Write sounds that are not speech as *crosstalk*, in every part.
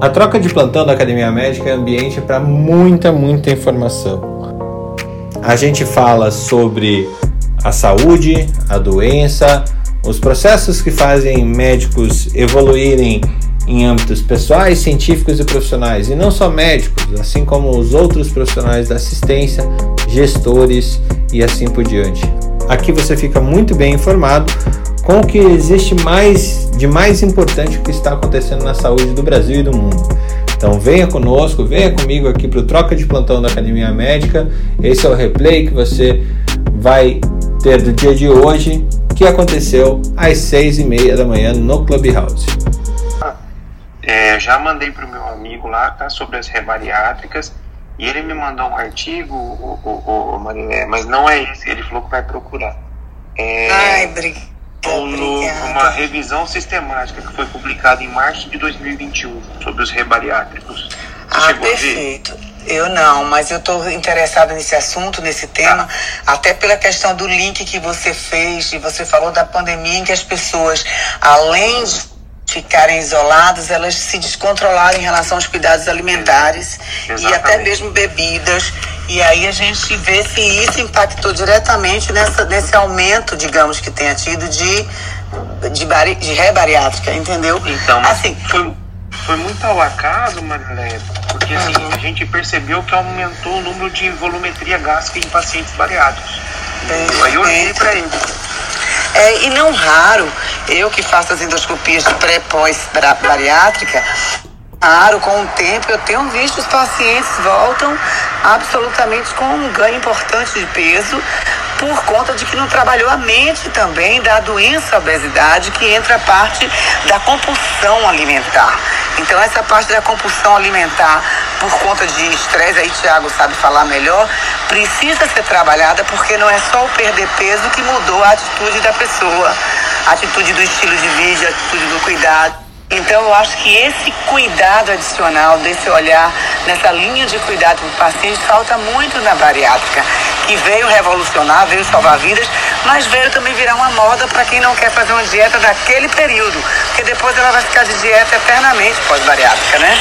A troca de plantão da Academia Médica é ambiente para muita, muita informação. A gente fala sobre a saúde, a doença, os processos que fazem médicos evoluírem em âmbitos pessoais, científicos e profissionais, e não só médicos, assim como os outros profissionais da assistência, gestores e assim por diante. Aqui você fica muito bem informado com o que existe mais de mais importante que está acontecendo na saúde do Brasil e do mundo. Então venha conosco, venha comigo aqui para o Troca de Plantão da Academia Médica. Esse é o replay que você vai ter do dia de hoje, que aconteceu às seis e meia da manhã no Clubhouse. É, já mandei para o meu amigo lá, tá, sobre as rebariátricas, e ele me mandou um artigo, o, o, o mas não é esse, ele falou que vai procurar. É, Ai, obrigada uma revisão sistemática que foi publicada em março de 2021 sobre os rebariátricos. Você ah, perfeito. Eu não, mas eu estou interessada nesse assunto, nesse tema, ah. até pela questão do link que você fez e você falou da pandemia em que as pessoas, além de ficarem isoladas, elas se descontrolaram em relação aos cuidados alimentares Exatamente. e até mesmo bebidas. E aí a gente vê se isso impactou diretamente nessa, nesse aumento, digamos, que tenha tido de, de, bari, de rebariátrica, entendeu? Então, assim, foi, foi muito ao acaso, Marilé, porque assim, uhum. a gente percebeu que aumentou o número de volumetria gástrica em pacientes bariátricos. Aí eu olhei para ele. É, e não raro, eu que faço as endoscopias de pré-pós-bariátrica, Claro, com o tempo eu tenho visto os pacientes voltam absolutamente com um ganho importante de peso por conta de que não trabalhou a mente também da doença obesidade, que entra a parte da compulsão alimentar. Então essa parte da compulsão alimentar por conta de estresse, aí Tiago sabe falar melhor, precisa ser trabalhada porque não é só o perder peso que mudou a atitude da pessoa, a atitude do estilo de vida, a atitude do cuidado. Então, eu acho que esse cuidado adicional, desse olhar, nessa linha de cuidado para o paciente, falta muito na bariátrica, que veio revolucionar, veio salvar vidas, mas veio também virar uma moda para quem não quer fazer uma dieta daquele período, porque depois ela vai ficar de dieta eternamente pós-bariátrica, né?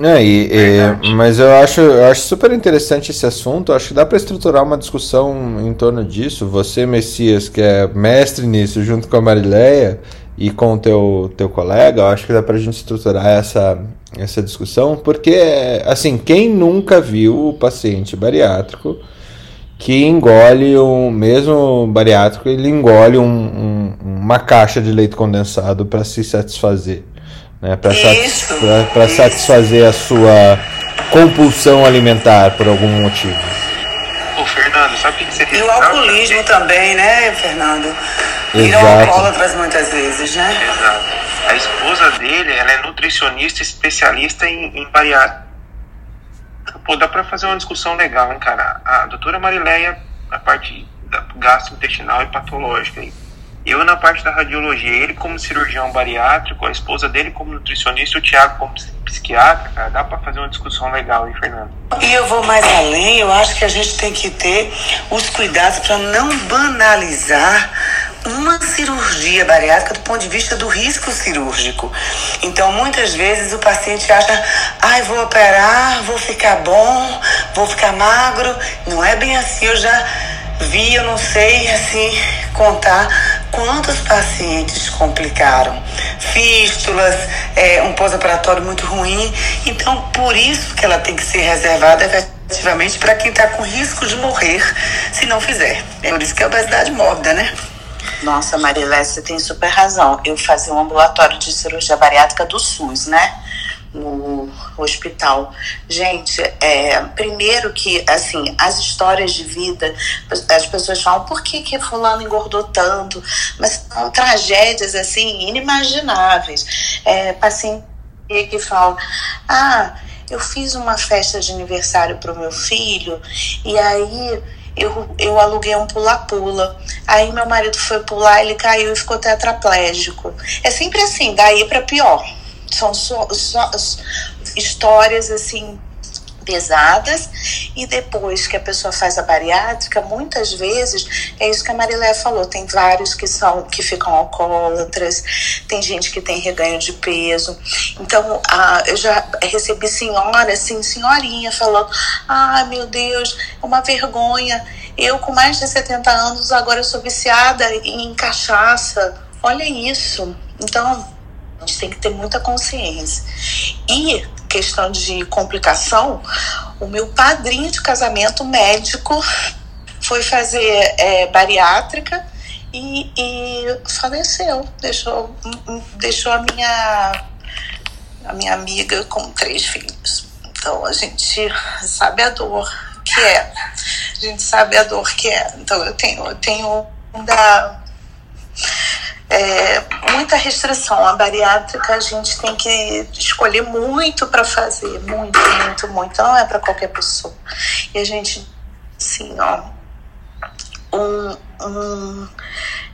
É, e, e, mas eu acho, eu acho super interessante esse assunto. Acho que dá para estruturar uma discussão em torno disso. Você, Messias, que é mestre nisso, junto com a Marileia, e com o teu, teu colega, eu acho que dá pra gente estruturar essa, essa discussão, porque, assim, quem nunca viu o paciente bariátrico que engole, um, mesmo bariátrico, ele engole um, um, uma caixa de leite condensado para se satisfazer, né? para satis, satisfazer a sua compulsão alimentar por algum motivo. Ô, Fernando, sabe o que você E o alcoolismo também, né, Fernando? Viram alcoólatras muitas vezes, né? Exato. A esposa dele, ela é nutricionista especialista em, em bariátrica. Pô, dá pra fazer uma discussão legal, hein, cara? A doutora Marileia, a parte da gastrointestinal e patológica. Hein? Eu na parte da radiologia, ele como cirurgião bariátrico, a esposa dele como nutricionista o Tiago como psiquiatra, cara, dá para fazer uma discussão legal, hein, Fernando? E eu vou mais além, eu acho que a gente tem que ter os cuidados para não banalizar uma cirurgia bariátrica do ponto de vista do risco cirúrgico. Então, muitas vezes o paciente acha, ai, vou operar, vou ficar bom, vou ficar magro. Não é bem assim, eu já vi, eu não sei assim contar quantos pacientes complicaram. Fístulas, é, um pós-operatório muito ruim. Então, por isso que ela tem que ser reservada efetivamente para quem está com risco de morrer se não fizer. É por isso que é obesidade mórbida, né? Nossa, Marilé, você tem super razão. Eu fazia um ambulatório de cirurgia bariátrica do SUS, né? No hospital. Gente, é, primeiro que, assim, as histórias de vida, as pessoas falam, por que que fulano engordou tanto? Mas são tragédias, assim, inimagináveis. É, paciente que fala, ah, eu fiz uma festa de aniversário para o meu filho e aí eu, eu aluguei um pula-pula. Aí meu marido foi pular, ele caiu e ficou tetraplégico. É sempre assim, daí para pior. São só, só, histórias assim pesadas e depois que a pessoa faz a bariátrica, muitas vezes é isso que a Marilé falou, tem vários que são que ficam alcoólatras, tem gente que tem reganho de peso. Então, eu já recebi senhora, assim, senhorinha falando: "Ah, meu Deus, é uma vergonha. Eu com mais de 70 anos agora sou viciada em cachaça. Olha isso". Então, a gente tem que ter muita consciência. E questão de complicação, o meu padrinho de casamento médico foi fazer é, bariátrica e, e, faleceu. Deixou, deixou a minha, a minha amiga com três filhos. Então a gente sabe a dor que é. A gente sabe a dor que é. Então eu tenho, eu tenho da é, muita restrição. A bariátrica a gente tem que escolher muito para fazer, muito, muito, muito. Não é para qualquer pessoa. E a gente, assim, ó, um, um,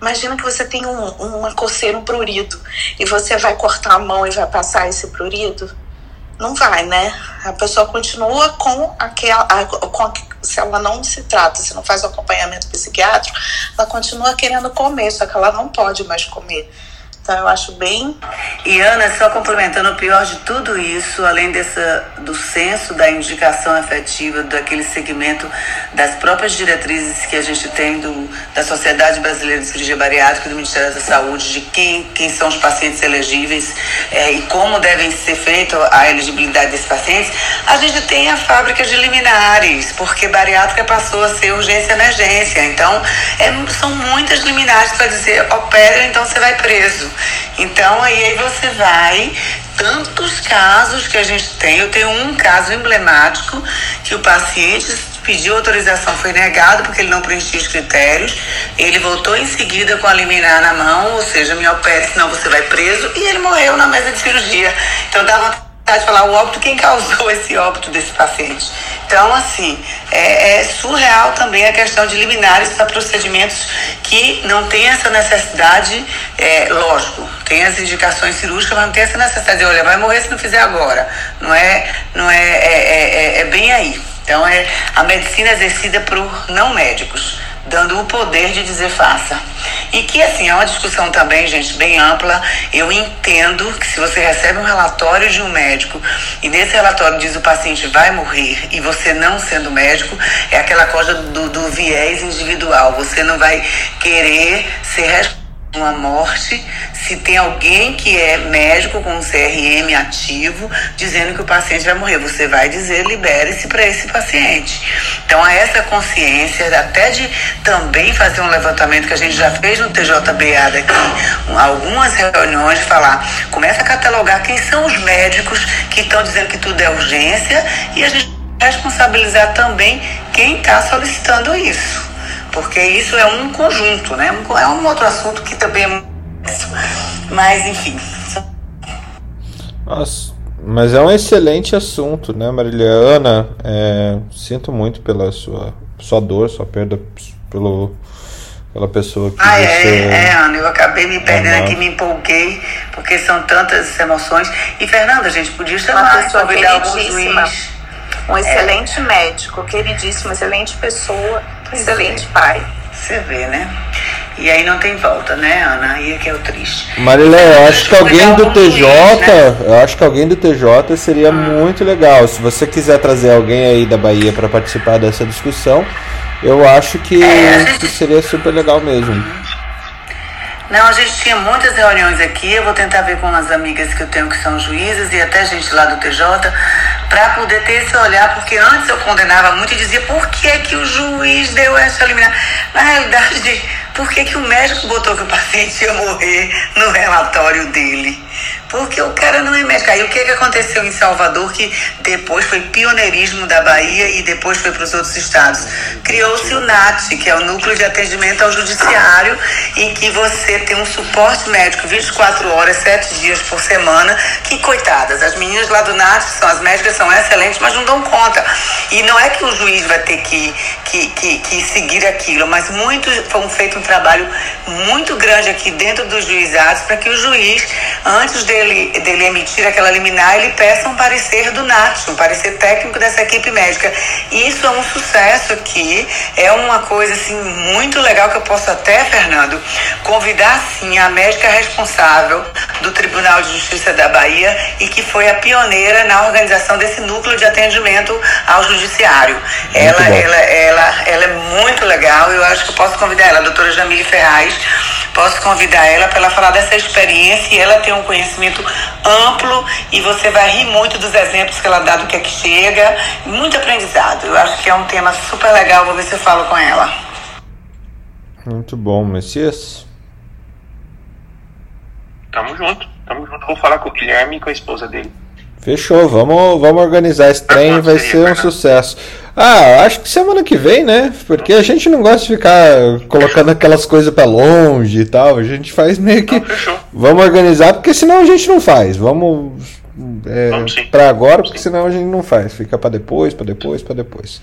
imagina que você tem um, uma coceira, um prurido, e você vai cortar a mão e vai passar esse prurido não vai, né? A pessoa continua com aquela. Com, se ela não se trata, se não faz o acompanhamento psiquiátrico, ela continua querendo comer, só que ela não pode mais comer. Então eu acho bem. E Ana, só complementando, o pior de tudo isso, além dessa, do senso da indicação afetiva, daquele segmento das próprias diretrizes que a gente tem do, da Sociedade Brasileira de Cirurgia Bariátrica do Ministério da Saúde, de quem, quem são os pacientes elegíveis é, e como devem ser feita a elegibilidade desses pacientes, a gente tem a fábrica de liminares, porque bariátrica passou a ser urgência emergência. Então, é, são muitas liminares para dizer opera, então você vai preso. Então aí, aí você vai, tantos casos que a gente tem, eu tenho um caso emblemático que o paciente pediu autorização, foi negado porque ele não preenchia os critérios, ele voltou em seguida com a liminar na mão, ou seja, me opere, senão você vai preso, e ele morreu na mesa de cirurgia. Então dava de falar o óbito, quem causou *laughs* esse óbito desse paciente. Então, assim, é, é surreal também a questão de liminares para procedimentos que não tem essa necessidade, é, lógico, tem as indicações cirúrgicas, mas não tem essa necessidade de, olha, vai morrer se não fizer agora. Não é, não é, é, é, é bem aí. Então, é a medicina exercida por não médicos dando o poder de dizer faça. E que, assim, é uma discussão também, gente, bem ampla. Eu entendo que se você recebe um relatório de um médico e nesse relatório diz o paciente vai morrer e você não sendo médico, é aquela coisa do, do viés individual. Você não vai querer ser responsável uma morte se tem alguém que é médico com CRM ativo dizendo que o paciente vai morrer. Você vai dizer libere-se para esse paciente. Então, há essa consciência até de também fazer um levantamento que a gente já fez no TJBA daqui, algumas reuniões, de falar, começa a catalogar quem são os médicos que estão dizendo que tudo é urgência e a gente responsabilizar também quem está solicitando isso porque isso é um conjunto, né? É um outro assunto que também é mas enfim. Nossa, mas é um excelente assunto, né, Mariliana? É, sinto muito pela sua, sua dor, sua perda pelo, pela pessoa que ah, é, você... É, é, Ana, eu acabei me perdendo aqui, me empolguei, porque são tantas emoções. E, Fernanda, a gente podia chamar, Uma pessoa convidar algum juiz. Um excelente é. médico, queridíssimo, excelente pessoa, excelente é. pai. Você vê, né? E aí não tem volta, né, Ana? Aí é que é o triste. Marilé, eu acho que alguém do TJ, né? eu acho que alguém do TJ seria ah. muito legal. Se você quiser trazer alguém aí da Bahia para participar dessa discussão, eu acho que, é, que seria super legal mesmo. Não, a gente tinha muitas reuniões aqui. Eu vou tentar ver com as amigas que eu tenho que são juízes e até gente lá do TJ para poder ter esse olhar, porque antes eu condenava muito e dizia por que que o juiz deu essa liminar. Na realidade, *laughs* por que que o médico botou que o paciente ia morrer no relatório dele? Porque o cara não é médico. Aí o que, que aconteceu em Salvador, que depois foi pioneirismo da Bahia e depois foi para os outros estados? Criou-se o NAT, que é o Núcleo de Atendimento ao Judiciário, em que você tem um suporte médico 24 horas, 7 dias por semana, que coitadas, as meninas lá do NAT, são as médicas, são excelentes, mas não dão conta. E não é que o juiz vai ter que, que, que, que seguir aquilo, mas muito, foi feito um trabalho muito grande aqui dentro dos juizados para que o juiz, antes de dele, dele emitir aquela liminar, ele peça um parecer do NAT, um parecer técnico dessa equipe médica. Isso é um sucesso aqui, é uma coisa assim muito legal que eu posso até, Fernando, convidar sim a médica responsável do Tribunal de Justiça da Bahia e que foi a pioneira na organização desse núcleo de atendimento ao judiciário. Ela, ela, ela, ela é muito legal, eu acho que eu posso convidar ela, a doutora Jamile Ferraz, posso convidar ela para ela falar dessa experiência e ela tem um conhecimento amplo e você vai rir muito dos exemplos que ela dá do que é que chega, muito aprendizado. Eu acho que é um tema super legal, vou ver se eu falo com ela. Muito bom, Messias. Tamo junto, tamo junto. Vou falar com o Guilherme e com a esposa dele. Fechou, vamos, vamos organizar esse trem, vai ser um sucesso. Ah, acho que semana que vem, né? Porque a gente não gosta de ficar colocando aquelas coisas para longe e tal. A gente faz meio que. Não, vamos organizar, porque senão a gente não faz. Vamos. É, para agora, porque senão a gente não faz. Fica para depois, para depois, para depois.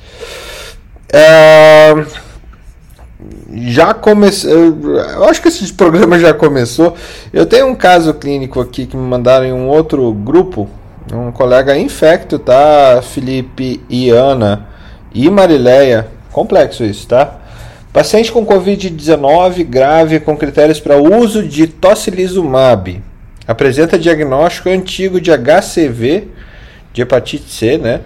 É, já começou. Eu acho que esse programa já começou. Eu tenho um caso clínico aqui que me mandaram em um outro grupo um colega infecto, tá? Felipe e Ana e Marileia. Complexo isso, tá? Paciente com Covid-19 grave com critérios para uso de tocilizumab. Apresenta diagnóstico antigo de HCV, de hepatite C, né?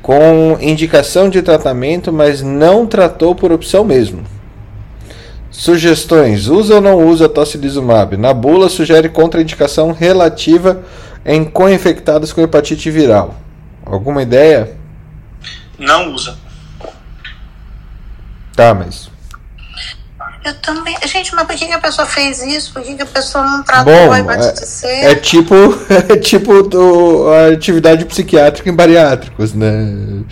Com indicação de tratamento, mas não tratou por opção mesmo. Sugestões: usa ou não usa tocilizumab? Na bula sugere contraindicação relativa em co-infectados com hepatite viral. Alguma ideia? Não usa. Tá, mas. Eu também. Gente, mas por que, a pessoa fez isso? Por que, a pessoa não tratou Bom, a hepatite é, C? É tipo, *laughs* é tipo do, a atividade psiquiátrica em bariátricos, né?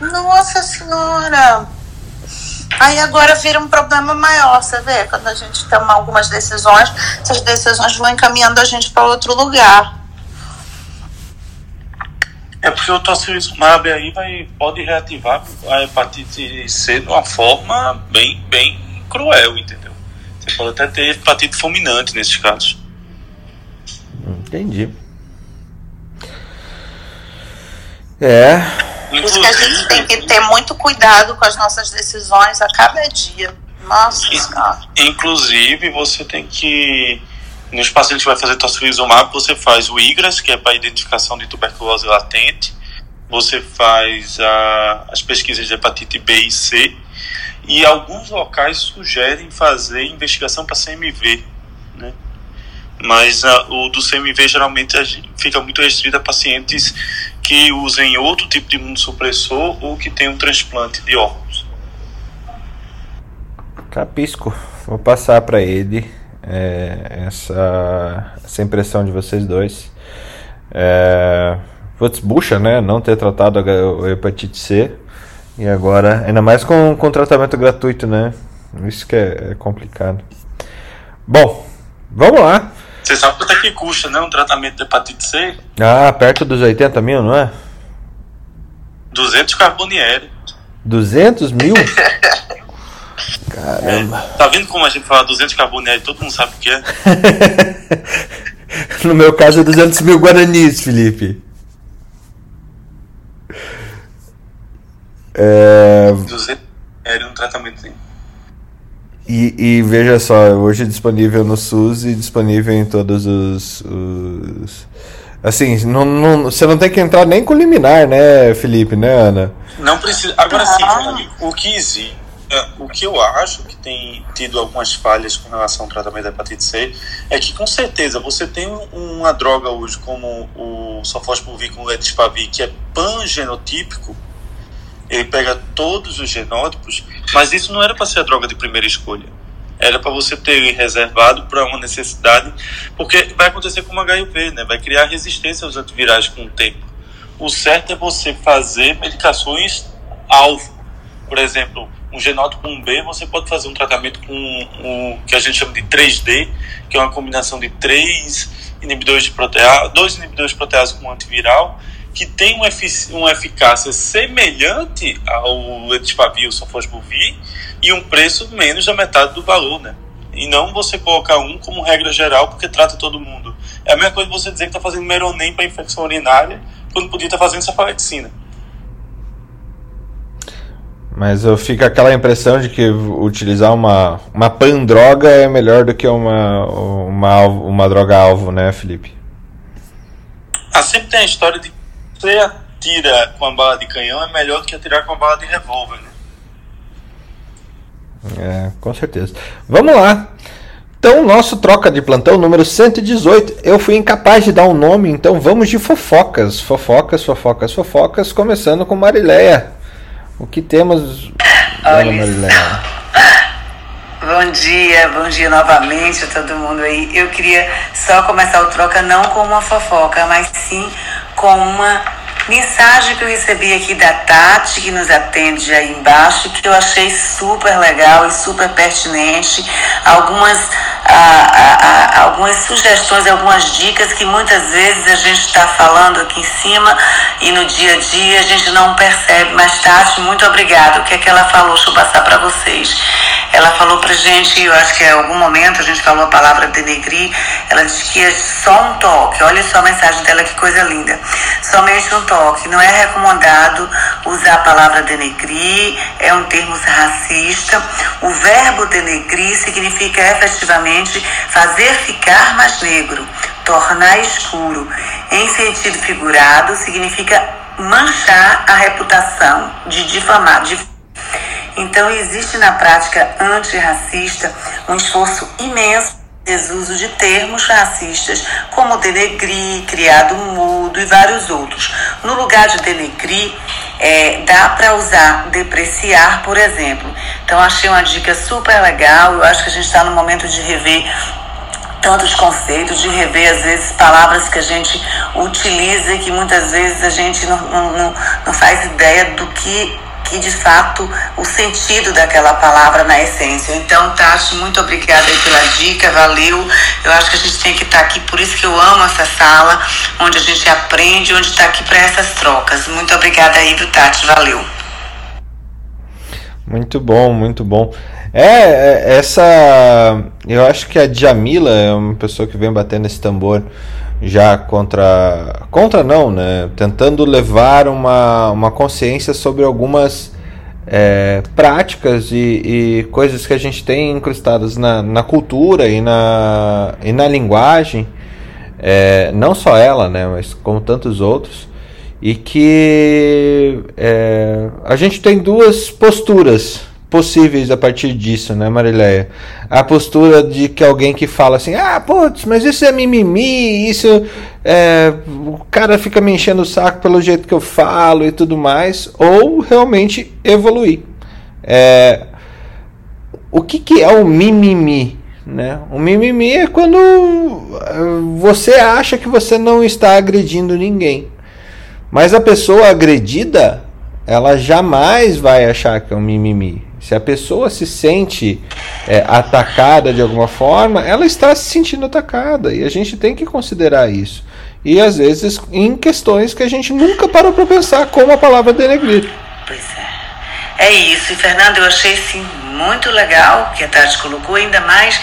Nossa senhora! Aí agora vira um problema maior, você vê? Quando a gente toma algumas decisões, essas decisões vão encaminhando a gente para outro lugar. É porque o tocilizumab aí vai, pode reativar a hepatite C de uma forma bem, bem cruel, entendeu? Você pode até ter hepatite fulminante nesses casos. Entendi. É. Por isso que a gente tem que ter muito cuidado com as nossas decisões a cada dia. Nossa Inclusive, você tem que nos pacientes que vai fazer tocilizumab, você faz o IGRAS, que é para identificação de tuberculose latente, você faz a, as pesquisas de hepatite B e C, e alguns locais sugerem fazer investigação para CMV, né? Mas a, o do CMV geralmente fica muito restrito a pacientes que usem outro tipo de imunossupressor ou que tenham um transplante de órgãos. Capisco. Vou passar para ele é, essa, essa impressão de vocês dois. É, putz, bucha, né? Não ter tratado a hepatite C. E agora, ainda mais com, com tratamento gratuito, né? Isso que é, é complicado. Bom, vamos lá. Você sabe quanto é que custa, né? Um tratamento de hepatite C? Ah, perto dos 80 mil, não é? 200 carbonieri. 200 mil? *laughs* Caramba. É, tá vendo como a gente fala 200 carbonério todo mundo sabe o que é? *laughs* no meu caso é 200 mil guaranis, Felipe. É... 200 é um tratamento e, e, veja só, hoje é disponível no SUS e disponível em todos os. os... Assim, não, não, você não tem que entrar nem com liminar, né, Felipe, né, Ana? Não precisa. Agora sim, o que existe o que eu acho que tem tido algumas falhas com relação ao tratamento da hepatite C é que, com certeza, você tem uma droga hoje como o sofosbuvir com ledespavir, que é pangenotípico, ele pega todos os genótipos, mas isso não era para ser a droga de primeira escolha. Era para você ter ele reservado para uma necessidade, porque vai acontecer com o HIV, né? vai criar resistência aos antivirais com o tempo. O certo é você fazer medicações alvo. Por exemplo, um genótipo 1B, você pode fazer um tratamento com o que a gente chama de 3D, que é uma combinação de três inibidores de protease, dois inibidores de protease com antiviral, que tem uma, efic uma eficácia semelhante ao Etispavir, Sofosbuvir, e um preço menos da metade do valor, né? E não você colocar um como regra geral porque trata todo mundo. É a mesma coisa você dizer que está fazendo meronem para infecção urinária, quando podia estar tá fazendo cefalexina. Mas eu fico aquela impressão de que utilizar uma, uma pandroga é melhor do que uma, uma, uma droga alvo, né, Felipe? Ah, sempre tem a história de que você atira com a bala de canhão é melhor do que atirar com a bala de revólver, né? É, com certeza. Vamos lá. Então, nosso troca de plantão número 118. Eu fui incapaz de dar um nome, então vamos de fofocas. Fofocas, fofocas, fofocas, começando com Marileia. O que temos, Olha Marileia? Bom dia, bom dia novamente a todo mundo aí. Eu queria só começar o troca não com uma fofoca, mas sim com uma Mensagem que eu recebi aqui da Tati, que nos atende aí embaixo, que eu achei super legal e super pertinente. Algumas, ah, ah, algumas sugestões, algumas dicas que muitas vezes a gente está falando aqui em cima e no dia a dia a gente não percebe. Mas, Tati, muito obrigada. O que é que ela falou? Deixa eu passar para vocês. Ela falou pra gente, eu acho que em algum momento a gente falou a palavra denegrir, ela disse que é só um toque. Olha só a mensagem dela, que coisa linda. Somente um toque. Não é recomendado usar a palavra denegrir, é um termo racista. O verbo denegrir significa efetivamente fazer ficar mais negro, tornar escuro. Em sentido figurado, significa manchar a reputação, de difamar. De então, existe na prática antirracista um esforço imenso desuso de termos racistas, como denegrir, criado mudo e vários outros. No lugar de denegrir, é, dá para usar depreciar, por exemplo. Então, achei uma dica super legal. Eu acho que a gente está no momento de rever tantos conceitos, de rever às vezes palavras que a gente utiliza e que muitas vezes a gente não, não, não faz ideia do que que de fato o sentido daquela palavra na essência. Então, Tati, muito obrigada pela dica, valeu. Eu acho que a gente tem que estar aqui, por isso que eu amo essa sala, onde a gente aprende, onde está aqui para essas trocas. Muito obrigada aí, do Tati, valeu. Muito bom, muito bom. É, é, essa. Eu acho que a Djamila é uma pessoa que vem batendo esse tambor já contra contra não né? Tentando levar uma, uma consciência sobre algumas é, práticas e, e, coisas que a gente tem incrustadas na, na cultura e na, e na linguagem é, não só ela né? Mas como tantos outros. E que é, a gente tem duas posturas possíveis a partir disso, né, Marileia? A postura de que alguém que fala assim, ah, putz, mas isso é mimimi, isso é, o cara fica me enchendo o saco pelo jeito que eu falo e tudo mais, ou realmente evoluir. É, o que, que é o mimimi? Né? O mimimi é quando você acha que você não está agredindo ninguém. Mas a pessoa agredida, ela jamais vai achar que é um mimimi. Se a pessoa se sente é, atacada de alguma forma, ela está se sentindo atacada e a gente tem que considerar isso. E às vezes em questões que a gente nunca parou para pensar, como a palavra denegrir. Pois é. É isso, e Fernando, eu achei sim muito legal que a Tati colocou, ainda mais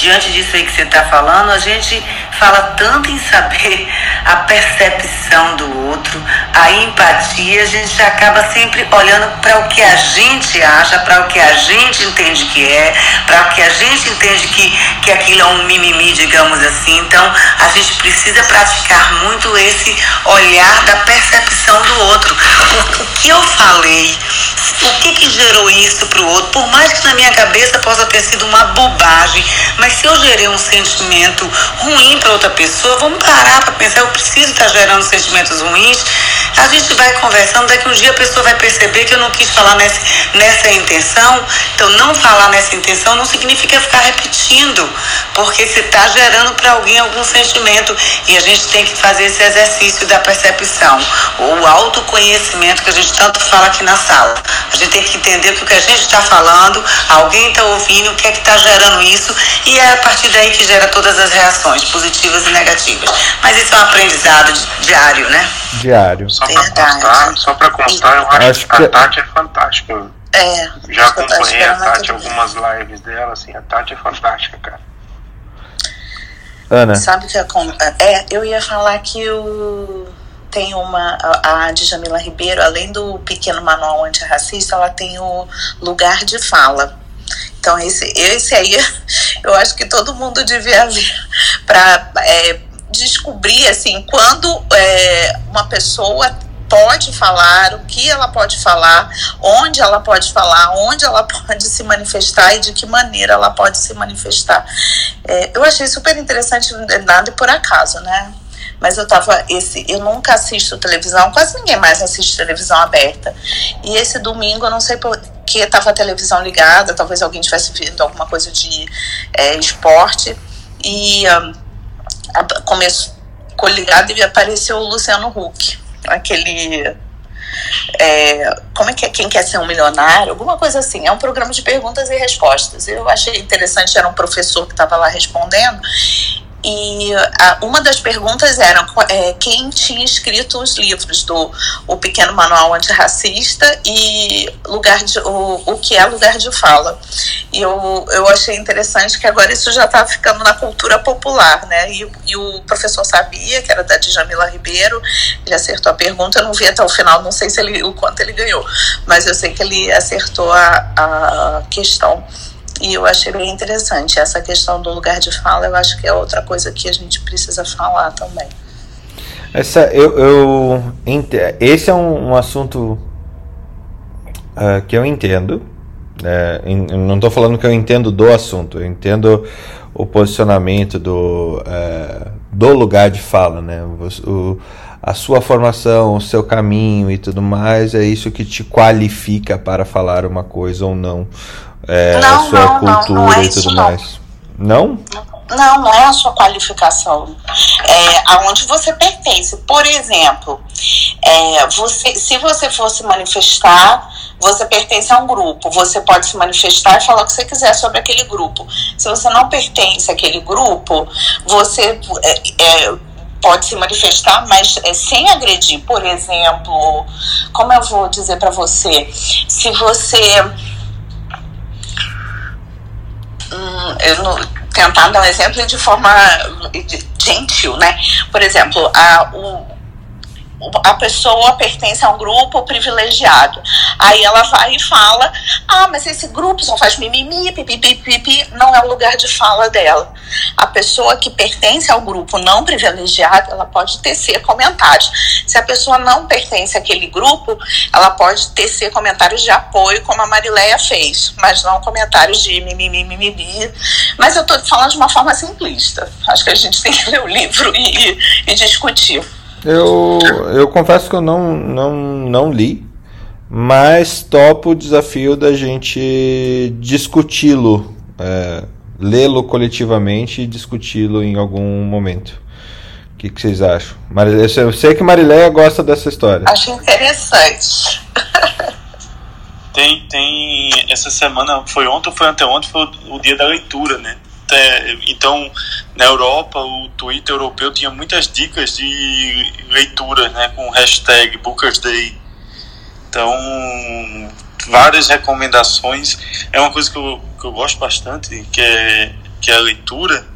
diante disso aí que você está falando, a gente fala tanto em saber a percepção do outro, a empatia, a gente acaba sempre olhando para o que a gente acha, para o que a gente entende que é, para o que a gente entende que, que aquilo é um mimimi, digamos assim. Então, a gente precisa praticar muito esse olhar da percepção do outro. O, o que eu falei, o que, que gerou isso para o outro, por mais que na minha cabeça possa ter sido uma bobagem, mas se eu gerei um sentimento ruim para outra pessoa, vamos parar para pensar, eu preciso estar gerando sentimentos ruins. A gente vai conversando, daqui um dia a pessoa vai perceber que eu não quis falar nessa, nessa intenção. Então, não falar nessa intenção não significa ficar repetindo, porque você está gerando para alguém algum sentimento. E a gente tem que fazer esse exercício da percepção, ou autoconhecimento que a gente tanto fala aqui na sala. A gente tem que entender que o que a gente está falando, alguém está ouvindo, o que é que está gerando isso, e é a partir daí que gera todas as reações, positivas e negativas. Mas isso é um aprendizado diário, né? Diário. Só para constar, só para constar, eu acho, acho que a Tati é fantástica. É. Já acompanhei a Tati algumas lives dela, assim, a Tati é fantástica, cara. Ana. Sabe o que é, é? Eu ia falar que o tem uma a Djamila Ribeiro, além do pequeno manual antirracista, ela tem o lugar de fala. Então esse esse aí *laughs* eu acho que todo mundo devia ver para é, descobrir assim quando é, uma pessoa pode falar, o que ela pode falar, onde ela pode falar, onde ela *laughs* pode se manifestar e de que maneira ela pode se manifestar. É, eu achei super interessante, nada por acaso, né? Mas eu tava esse, eu nunca assisto televisão, quase ninguém mais assiste televisão aberta. E esse domingo eu não sei por que estava a televisão ligada, talvez alguém tivesse vendo alguma coisa de é, esporte e um, começou ligado e apareceu o Luciano Huck aquele. É, como é que é? Quem quer ser um milionário? Alguma coisa assim. É um programa de perguntas e respostas. Eu achei interessante, era um professor que estava lá respondendo. E a, uma das perguntas era é, quem tinha escrito os livros do O Pequeno Manual Antirracista e lugar de, o, o que é lugar de fala. E eu, eu achei interessante que agora isso já está ficando na cultura popular, né? E, e, o professor sabia, que era da Djamila Ribeiro, ele acertou a pergunta, eu não vi até o final, não sei se ele, o quanto ele ganhou, mas eu sei que ele acertou a, a questão. E eu achei bem interessante essa questão do lugar de fala. Eu acho que é outra coisa que a gente precisa falar também. Essa, eu, eu esse é um, um assunto uh, que eu entendo. É, não estou falando que eu entendo do assunto, eu entendo o posicionamento do, é, do lugar de fala, né? O, a sua formação, o seu caminho e tudo mais, é isso que te qualifica para falar uma coisa ou não é, não, a sua não, cultura não, é e tudo mais. Não? Não, não é a sua qualificação. É aonde você pertence. Por exemplo, é, você, se você fosse manifestar, você pertence a um grupo. Você pode se manifestar e falar o que você quiser sobre aquele grupo. Se você não pertence àquele grupo, você é, é, pode se manifestar, mas é, sem agredir. Por exemplo, como eu vou dizer para você, se você hum, eu não, tentar dar um exemplo de forma gentil, né? Por exemplo, a, o, a pessoa pertence a um grupo privilegiado. Aí ela vai e fala: Ah, mas esse grupo só faz mimimi, pipi, pipi, não é o lugar de fala dela. A pessoa que pertence ao grupo não privilegiado, ela pode tecer comentários. Se a pessoa não pertence àquele grupo, ela pode tecer comentários de apoio, como a Marileia fez, mas não comentários de mimimi, mimimi. Mas eu estou falando de uma forma simplista. Acho que a gente tem que ler o livro e, e discutir. Eu, eu confesso que eu não, não, não li, mas topo o desafio da gente discuti-lo, é, lê-lo coletivamente e discuti-lo em algum momento. O que, que vocês acham? Eu sei que Marileia gosta dessa história. Acho interessante. tem, tem. Essa semana, foi ontem ou foi anteontem, foi o, o dia da leitura, né? É, então, na Europa, o Twitter europeu tinha muitas dicas de leitura, né, com hashtag Booker's Day. Então, várias recomendações. É uma coisa que eu, que eu gosto bastante, que é, que é a leitura.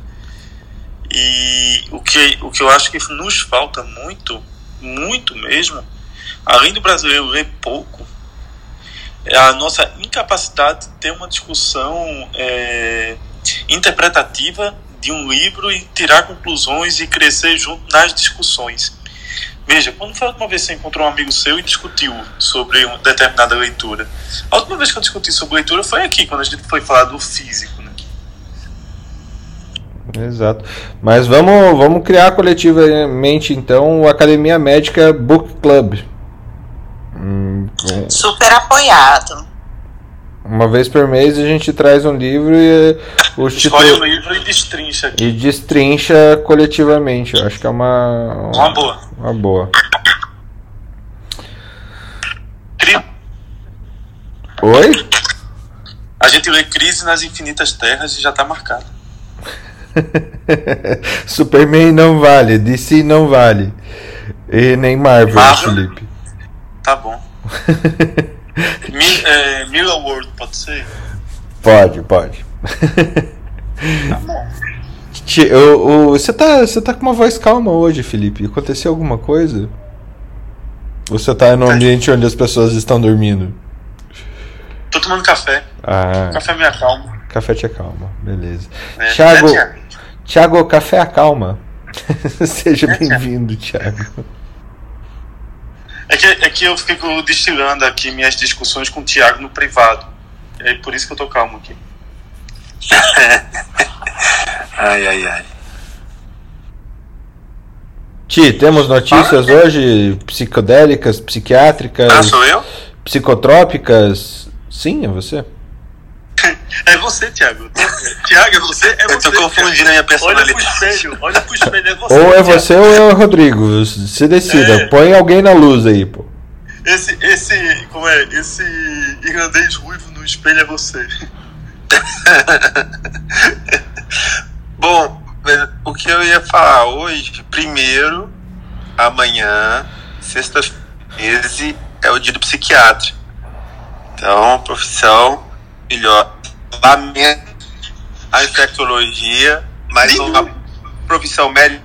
E o que, o que eu acho que nos falta muito, muito mesmo, além do brasileiro ler pouco, é a nossa incapacidade de ter uma discussão. É, interpretativa de um livro e tirar conclusões e crescer junto nas discussões. Veja, quando foi a última vez que você encontrou um amigo seu e discutiu sobre uma determinada leitura? A última vez que eu discuti sobre leitura foi aqui, quando a gente foi falar do físico. Né? Exato. Mas vamos, vamos criar coletivamente então o Academia Médica Book Club. Hum, Super apoiado. Uma vez por mês a gente traz um livro e o Escolhe o livro e destrincha aqui. E destrincha coletivamente. Eu acho que é uma. Uma, boa. Uma boa. Cri... Oi? A gente lê Crise nas Infinitas Terras e já tá marcado. *laughs* Superman não vale, DC não vale. E nem Marvel, Marvel? Felipe. Tá bom. *laughs* Mil, é, Miller World, pode ser? Pode, pode. Tá bom. Você tá, você tá com uma voz calma hoje, Felipe. Aconteceu alguma coisa? Ou você tá no ambiente onde as pessoas estão dormindo? Tô tomando café. Ah. Café me acalma. Café te acalma, beleza. É, Thiago, é, Thiago, café acalma. *laughs* Seja bem-vindo, Thiago. É que, é que eu fico destilando aqui minhas discussões com o Thiago no privado. É por isso que eu tô calmo aqui. *laughs* ai, ai, ai. Ti, temos notícias ah, hoje psicodélicas, psiquiátricas, ah, sou eu? psicotrópicas. Sim, é você. *laughs* É você, Thiago. Thiago, é você? É eu tô confundindo a minha personalidade. Olha pro espelho, olha pro espelho, é você. Ou é Thiago. você ou é o Rodrigo. Se decida. É. Põe alguém na luz aí, pô. Esse, esse, como é? Esse irlandês ruivo no espelho é você. *laughs* Bom, o que eu ia falar hoje, primeiro, amanhã, sexta-feira, é o dia do psiquiatra. Então, profissão melhor. Lamento a infectologia, mas uma profissão melhor.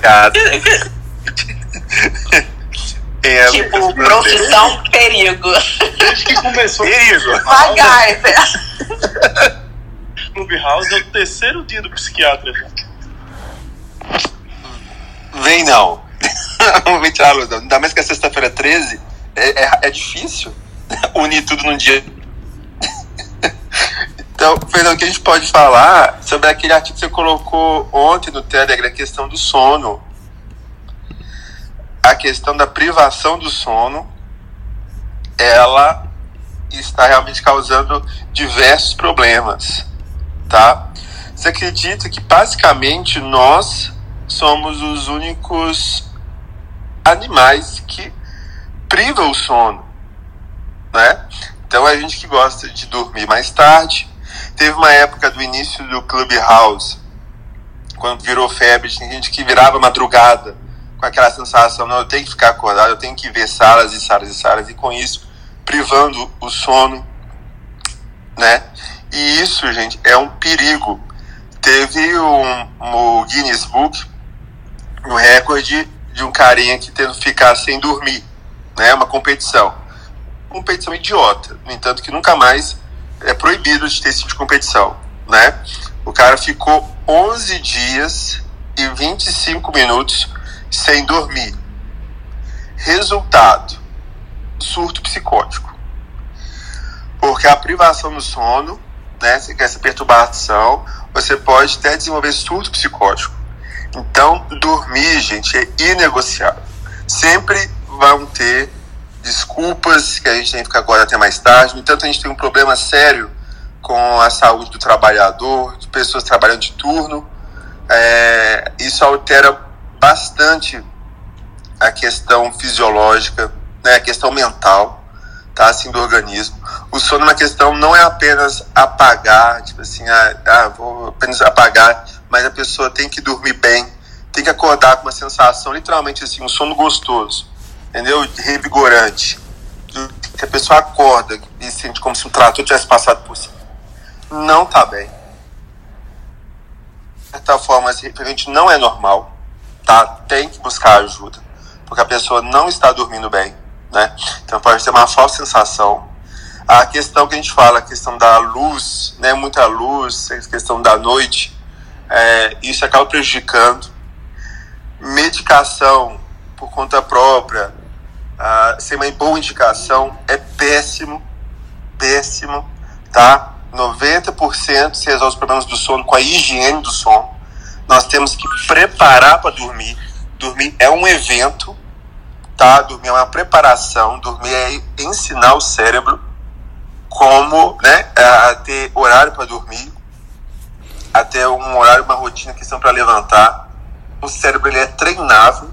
*laughs* É, tipo, profissão perigo. Desde que começou perigo. MacGyver. *laughs* Clubhouse é o terceiro dia do psiquiatra. Vem não. *laughs* Vamos tirar a luz. Ainda mais que a sexta-feira 13 é, é, é difícil unir tudo num dia. Então, Fernando, o que a gente pode falar sobre aquele artigo que você colocou ontem no Telegram, a questão do sono a questão da privação do sono, ela está realmente causando diversos problemas, tá? Você acredita que basicamente nós somos os únicos animais que privam o sono, né? Então a gente que gosta de dormir mais tarde, teve uma época do início do Clubhouse, quando virou febre, tinha gente que virava madrugada com aquela sensação, não, eu tenho que ficar acordado, eu tenho que ver salas e salas e salas, e com isso privando o sono, né? E isso, gente, é um perigo. Teve um, um Guinness Book, um recorde de um carinha que tendo que ficar sem dormir, né? Uma competição. Competição idiota, no entanto que nunca mais é proibido de ter esse tipo de competição, né? O cara ficou 11 dias e 25 minutos sem dormir. Resultado: surto psicótico. Porque a privação do sono, né, essa perturbação, você pode até desenvolver surto psicótico. Então, dormir, gente, é inegociável. Sempre vão ter desculpas que a gente tem que ficar agora até mais tarde. No entanto, a gente tem um problema sério com a saúde do trabalhador, de pessoas trabalhando de turno. É, isso altera bastante a questão fisiológica, né, a questão mental, tá, assim, do organismo. O sono é uma questão, não é apenas apagar, tipo assim, ah, ah, vou apenas apagar, mas a pessoa tem que dormir bem, tem que acordar com uma sensação, literalmente assim, um sono gostoso, entendeu? Revigorante. Que a pessoa acorda e sente como se um trator tivesse passado por cima. Não tá bem. De certa forma, esse repente não é normal tá? Tem que buscar ajuda, porque a pessoa não está dormindo bem, né? Então pode ter uma falsa sensação. A questão que a gente fala, a questão da luz, né? Muita luz, a questão da noite, é, isso acaba prejudicando. Medicação por conta própria, uh, sem uma boa indicação, é péssimo, péssimo, tá? 90% se resolve os problemas do sono com a higiene do sono nós temos que preparar para dormir. Dormir é um evento, tá? Dormir é uma preparação, dormir é ensinar o cérebro como, né, a ter horário para dormir, a ter um horário, uma rotina que são para levantar. O cérebro ele é treinável,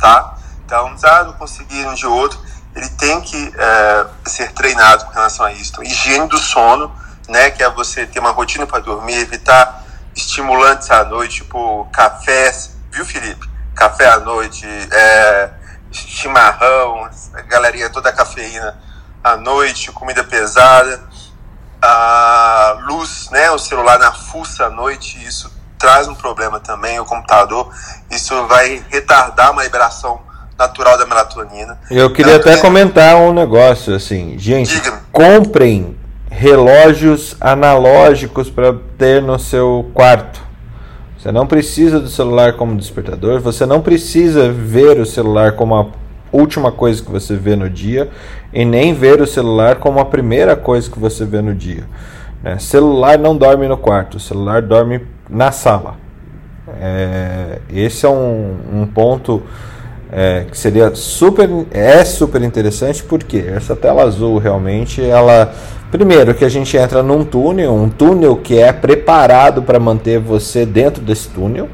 tá? Então, ah, não conseguir um de outro, ele tem que é, ser treinado com relação a isso. Então, higiene do sono, né, que é você ter uma rotina para dormir, evitar estimulantes à noite, tipo cafés, viu, Felipe? Café à noite, é, chimarrão, a galerinha toda cafeína à noite, comida pesada. a luz, né, o celular na fuça à noite, isso traz um problema também, o computador, isso vai retardar uma liberação natural da melatonina. Eu queria até comentar um negócio assim, gente, comprem relógios analógicos para ter no seu quarto. Você não precisa do celular como despertador, você não precisa ver o celular como a última coisa que você vê no dia e nem ver o celular como a primeira coisa que você vê no dia. Né? Celular não dorme no quarto, celular dorme na sala. É, esse é um, um ponto é, que seria super é super interessante porque essa tela azul realmente ela primeiro que a gente entra num túnel um túnel que é preparado para manter você dentro desse túnel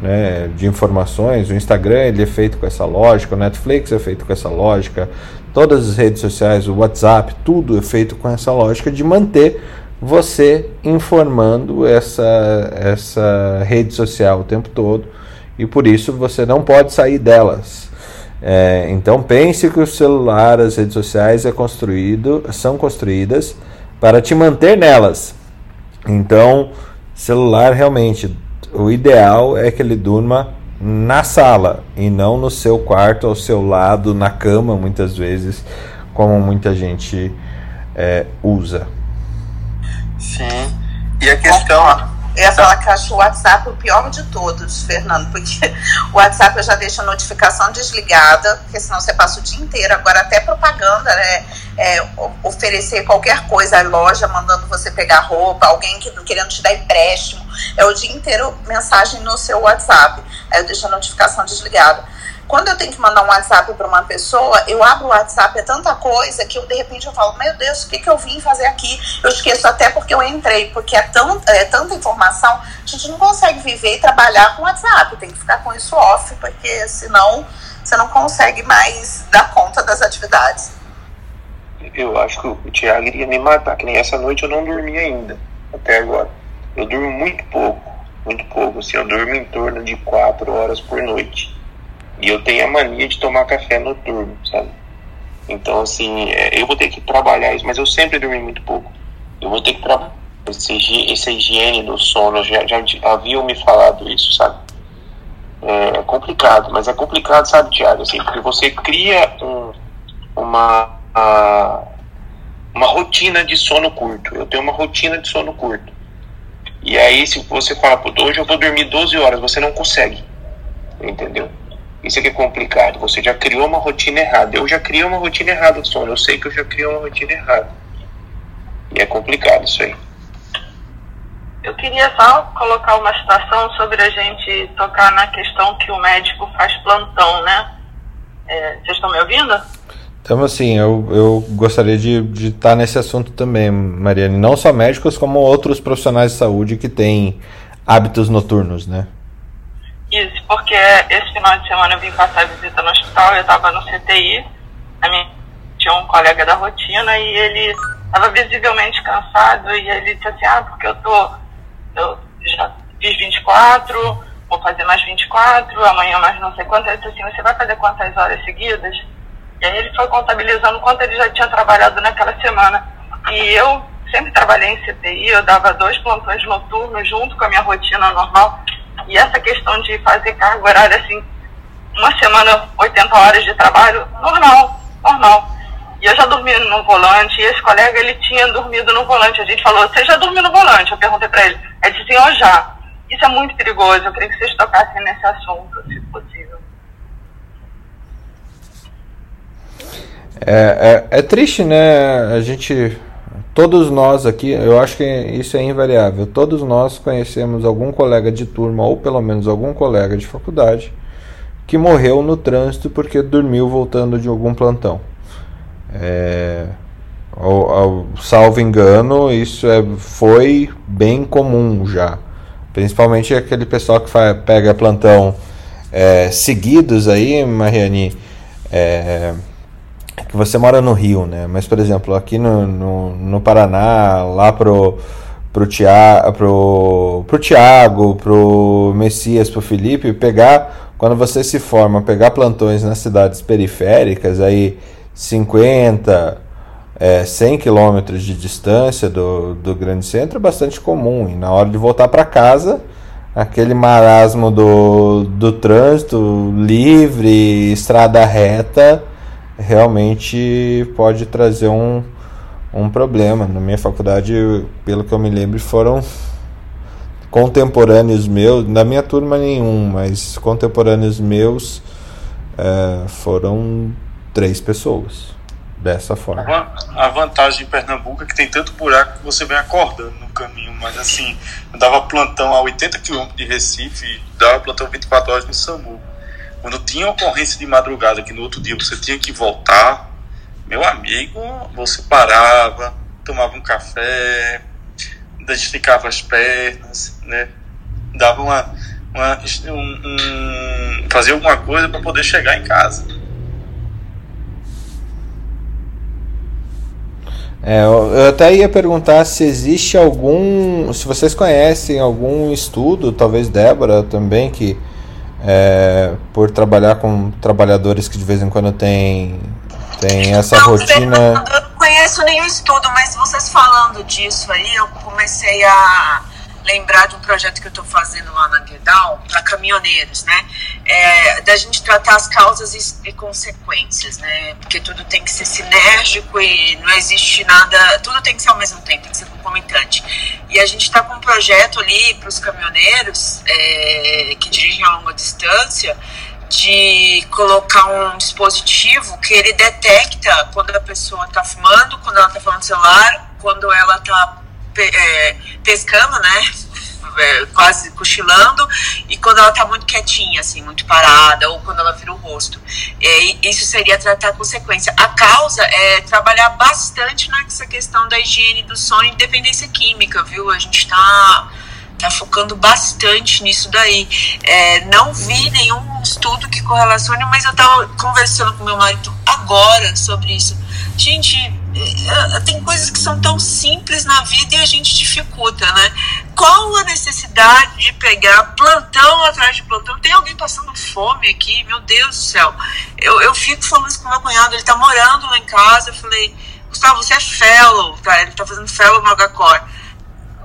né, de informações. O Instagram ele é feito com essa lógica o Netflix é feito com essa lógica todas as redes sociais o WhatsApp tudo é feito com essa lógica de manter você informando essa essa rede social o tempo todo e por isso você não pode sair delas. É, então pense que o celular, as redes sociais é construído, são construídas para te manter nelas. Então, celular realmente, o ideal é que ele durma na sala e não no seu quarto, ao seu lado, na cama, muitas vezes, como muita gente é, usa. Sim. E a questão, eu ia falar que eu acho o WhatsApp o pior de todos, Fernando, porque *laughs* o WhatsApp eu já deixo a notificação desligada, porque senão você passa o dia inteiro. Agora, até propaganda, né? É, oferecer qualquer coisa à loja, mandando você pegar roupa, alguém que, querendo te dar empréstimo. É o dia inteiro mensagem no seu WhatsApp. Aí eu deixo a notificação desligada. Quando eu tenho que mandar um WhatsApp para uma pessoa, eu abro o WhatsApp, é tanta coisa que eu, de repente eu falo, meu Deus, o que, que eu vim fazer aqui? Eu esqueço até porque eu entrei, porque é, tão, é tanta informação, a gente não consegue viver e trabalhar com WhatsApp, tem que ficar com isso off, porque senão você não consegue mais dar conta das atividades. Eu acho que o Thiago iria me matar, que nem essa noite eu não dormi ainda, até agora. Eu durmo muito pouco, muito pouco, assim, eu durmo em torno de 4 horas por noite. E eu tenho a mania de tomar café noturno, sabe? Então, assim, é, eu vou ter que trabalhar isso, mas eu sempre dormi muito pouco. Eu vou ter que trabalhar essa higiene do sono, já, já haviam me falado isso, sabe? É complicado, mas é complicado, sabe, Tiago? Assim, porque você cria um, uma, uma rotina de sono curto. Eu tenho uma rotina de sono curto. E aí, se você fala, hoje eu vou dormir 12 horas, você não consegue. Entendeu? Isso aqui é complicado. Você já criou uma rotina errada. Eu já criei uma rotina errada de sono. Eu sei que eu já criei uma rotina errada. E é complicado isso aí. Eu queria só colocar uma situação sobre a gente tocar na questão que o médico faz plantão, né? É, vocês estão me ouvindo? Então, assim, eu, eu gostaria de, de estar tá nesse assunto também, Mariane. Não só médicos, como outros profissionais de saúde que têm hábitos noturnos, né? Porque esse final de semana eu vim passar visita no hospital, eu estava no CTI, a minha, tinha um colega da rotina e ele estava visivelmente cansado e ele disse assim, ah, porque eu tô, eu já fiz 24, vou fazer mais 24, amanhã mais não sei quantas, ele disse assim, você vai fazer quantas horas seguidas? E aí ele foi contabilizando quanto ele já tinha trabalhado naquela semana. E eu sempre trabalhei em CTI, eu dava dois plantões noturnos junto com a minha rotina normal. E essa questão de fazer carga horária assim, uma semana, 80 horas de trabalho, normal, normal. E eu já dormi no volante, e esse colega, ele tinha dormido no volante. A gente falou, você já dormiu no volante? Eu perguntei para ele. Ele disse, eu já. Isso é muito perigoso, eu queria que vocês tocassem nesse assunto, se possível. É, é, é triste, né? A gente Todos nós aqui, eu acho que isso é invariável. Todos nós conhecemos algum colega de turma ou pelo menos algum colega de faculdade que morreu no trânsito porque dormiu voltando de algum plantão. É, salvo engano, isso é, foi bem comum já. Principalmente aquele pessoal que faz, pega plantão é, seguidos aí, Mariane. É, que você mora no Rio, né? Mas, por exemplo, aqui no, no, no Paraná, lá pro, pro, Tia, pro, pro Tiago, pro Messias, pro Felipe, pegar, quando você se forma, pegar plantões nas cidades periféricas, aí 50, é, 100 km de distância do, do grande centro é bastante comum. E na hora de voltar para casa, aquele marasmo do, do trânsito livre, estrada reta, realmente pode trazer um, um problema. Na minha faculdade, pelo que eu me lembro, foram contemporâneos meus, na minha turma nenhum, mas contemporâneos meus é, foram três pessoas dessa forma. A vantagem em Pernambuco é que tem tanto buraco que você vem acordando no caminho, mas assim, eu dava plantão a 80 km de Recife dava plantão 24 horas no SAMU. Quando tinha ocorrência de madrugada, que no outro dia você tinha que voltar, meu amigo, você parava, tomava um café, esticava as pernas, né? Dava uma, uma um, um, fazia alguma coisa para poder chegar em casa. É, eu até ia perguntar se existe algum. Se vocês conhecem algum estudo, talvez Débora também, que é, por trabalhar com trabalhadores que de vez em quando tem, tem essa não, rotina. Eu não conheço nenhum estudo, mas vocês falando disso aí, eu comecei a lembrar de um projeto que eu estou fazendo lá na Guedal para caminhoneiros, né? É, da gente tratar as causas e, e, consequências, né? Porque tudo tem que ser sinérgico e não existe nada, tudo tem que ser ao mesmo tempo, tem que ser concomitante. E a gente está com um projeto ali para os caminhoneiros é, que dirigem a longa distância de colocar um dispositivo que ele detecta quando a pessoa está fumando, quando ela está falando celular, quando ela está é, pescando, né? É, quase cochilando, e quando ela tá muito quietinha, assim, muito parada, ou quando ela vira o rosto. Isso seria tratar a consequência. A causa é trabalhar bastante nessa questão da higiene do sono e dependência química, viu? A gente tá, tá focando bastante nisso daí. É, não vi nenhum estudo que correlacione, mas eu tava conversando com meu marido agora sobre isso. Gente, tem coisas que são tão simples na vida e a gente dificulta, né? Qual a necessidade de pegar plantão atrás de plantão? Tem alguém passando fome aqui? Meu Deus do céu. Eu, eu fico falando isso com meu cunhado, ele tá morando lá em casa. Eu falei, Gustavo, você é fellow, tá? Ele tá fazendo fellow no HCOR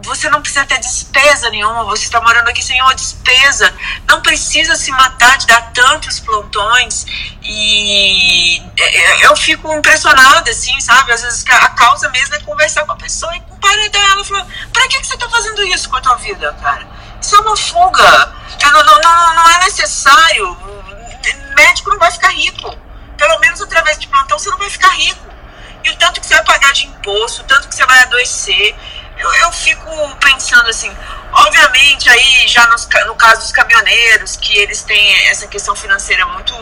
você não precisa ter despesa nenhuma, você está morando aqui sem uma despesa, não precisa se matar de dar tantos plantões e é, é, eu fico impressionada, assim, sabe? Às vezes a causa mesmo é conversar com a pessoa e comparar ela, falar, pra que, que você está fazendo isso com a tua vida, cara? Isso é uma fuga, não, não, não, não é necessário, médico não vai ficar rico, pelo menos através de plantão você não vai ficar rico. E o tanto que você vai pagar de imposto, o tanto que você vai adoecer, eu, eu fico pensando assim, obviamente aí já nos, no caso dos caminhoneiros, que eles têm essa questão financeira muito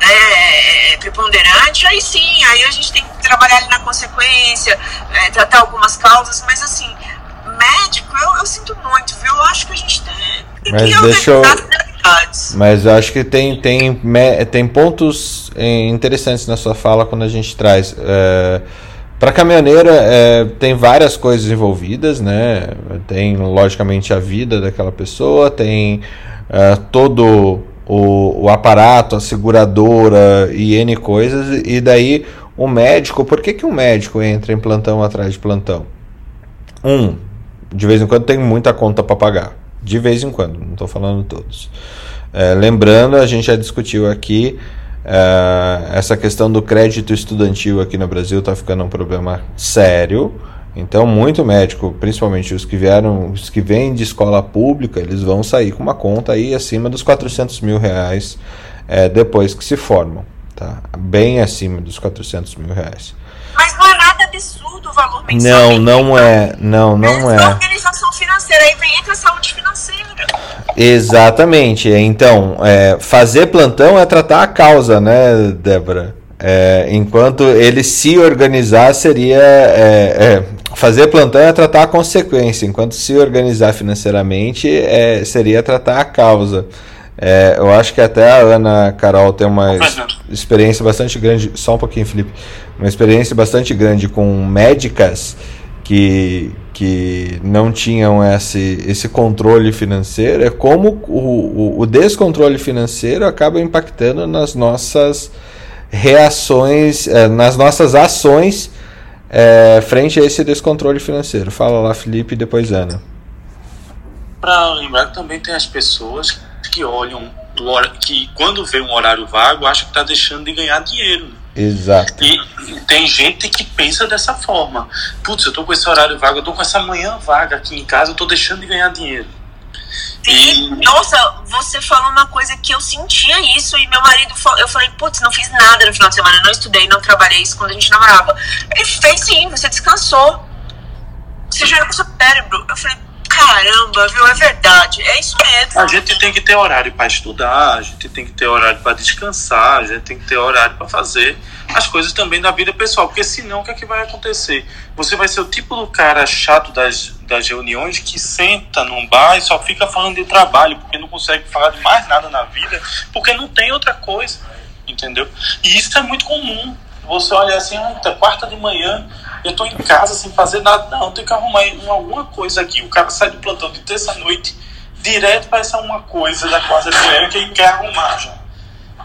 né, preponderante, aí sim, aí a gente tem que trabalhar ali na consequência, é, tratar algumas causas, mas assim, médico, eu, eu sinto muito, viu? Eu acho que a gente tem, mas que deixa eu... Mas eu acho que tem, tem, tem pontos eh, interessantes na sua fala quando a gente traz. Uh, para caminhoneira é, tem várias coisas envolvidas, né? Tem logicamente a vida daquela pessoa, tem é, todo o, o, aparato, a seguradora e N coisas, e daí o médico, por que, que um médico entra em plantão atrás de plantão? Um, de vez em quando tem muita conta para pagar. De vez em quando, não estou falando todos. É, lembrando, a gente já discutiu aqui Uh, essa questão do crédito estudantil aqui no Brasil está ficando um problema sério. Então, muito médico, principalmente os que vieram, os que vêm de escola pública, eles vão sair com uma conta aí acima dos 400 mil reais é, depois que se formam, tá? Bem acima dos 400 mil reais. Mas absurdo o valor mensal. Não, não é, não, não é. é. organização financeira aí vem entre a saúde financeira. Exatamente. Então, é, fazer plantão é tratar a causa, né, Débora? É, enquanto ele se organizar seria é, é, fazer plantão é tratar a consequência, enquanto se organizar financeiramente é, seria tratar a causa. É, eu acho que até a Ana Carol tem uma experiência bastante grande, só um pouquinho, Felipe, uma experiência bastante grande com médicas que, que não tinham esse, esse controle financeiro, é como o, o, o descontrole financeiro acaba impactando nas nossas reações, eh, nas nossas ações é, frente a esse descontrole financeiro. Fala lá, Felipe, e depois Ana. Para lembrar que também tem as pessoas que olham que quando vê um horário vago acha que está deixando de ganhar dinheiro. Né? Exato. E tem gente que pensa dessa forma. Putz, eu tô com esse horário vago, eu tô com essa manhã vaga aqui em casa, eu tô deixando de ganhar dinheiro. E, nossa, você falou uma coisa que eu sentia isso e meu marido, eu falei, putz, não fiz nada no final de semana, não estudei, não trabalhei isso quando a gente namorava. Ele fez sim, você descansou. Você jogou com o seu cérebro. Eu falei, Caramba, viu? É verdade. É isso mesmo. A gente tem que ter horário para estudar, a gente tem que ter horário para descansar, a gente tem que ter horário para fazer as coisas também da vida pessoal, porque senão o que é que vai acontecer? Você vai ser o tipo do cara chato das, das reuniões que senta num bar e só fica falando de trabalho, porque não consegue falar de mais nada na vida, porque não tem outra coisa, entendeu? E isso é muito comum. Você olha assim, quarta de manhã, eu tô em casa sem fazer nada, não, tem que arrumar alguma coisa aqui. O cara sai do plantão de terça-noite direto para essa uma coisa da quarta que ele quer arrumar já.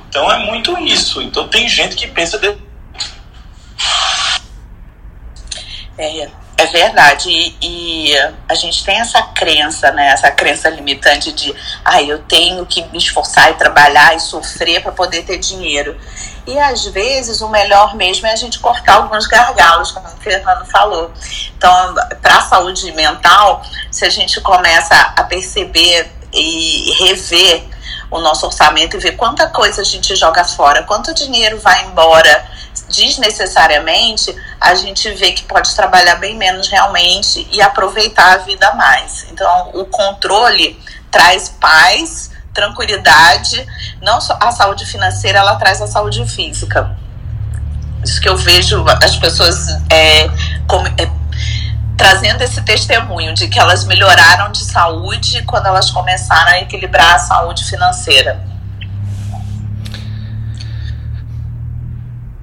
Então é muito isso. Então tem gente que pensa de... É, é verdade. E, e, a gente tem essa crença, né? Essa crença limitante de, ah, eu tenho que me esforçar e trabalhar e sofrer para poder ter dinheiro. E às vezes o melhor mesmo é a gente cortar alguns gargalos, como o Fernando falou. Então, para a saúde mental, se a gente começa a perceber e rever o nosso orçamento e ver quanta coisa a gente joga fora, quanto dinheiro vai embora desnecessariamente, a gente vê que pode trabalhar bem menos realmente e aproveitar a vida mais. Então, o controle traz paz tranquilidade, não só a saúde financeira, ela traz a saúde física. Isso que eu vejo as pessoas é, como, é, trazendo esse testemunho de que elas melhoraram de saúde quando elas começaram a equilibrar a saúde financeira.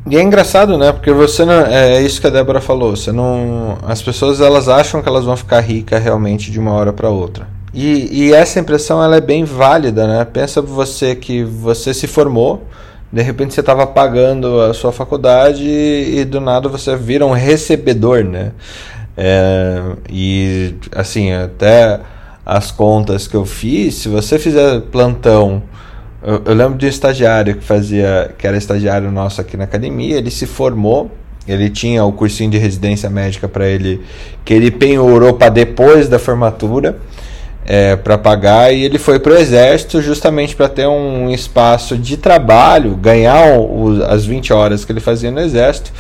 E é engraçado, né? Porque você não. É, é isso que a Débora falou. Você não. As pessoas elas acham que elas vão ficar ricas realmente de uma hora para outra. E, e, essa impressão ela é bem válida, né? Pensa você que você se formou, de repente você estava pagando a sua faculdade e, e, do nada você vira um recebedor, né? É, e assim, até as contas que eu fiz, se você fizer plantão, eu, eu lembro de um estagiário que fazia, que era estagiário nosso aqui na academia, ele se formou ele tinha o cursinho de residência médica para ele, que ele penhorou para depois da formatura é, para pagar e ele foi para o exército justamente para ter um espaço de trabalho, ganhar o, as 20 horas que ele fazia no exército,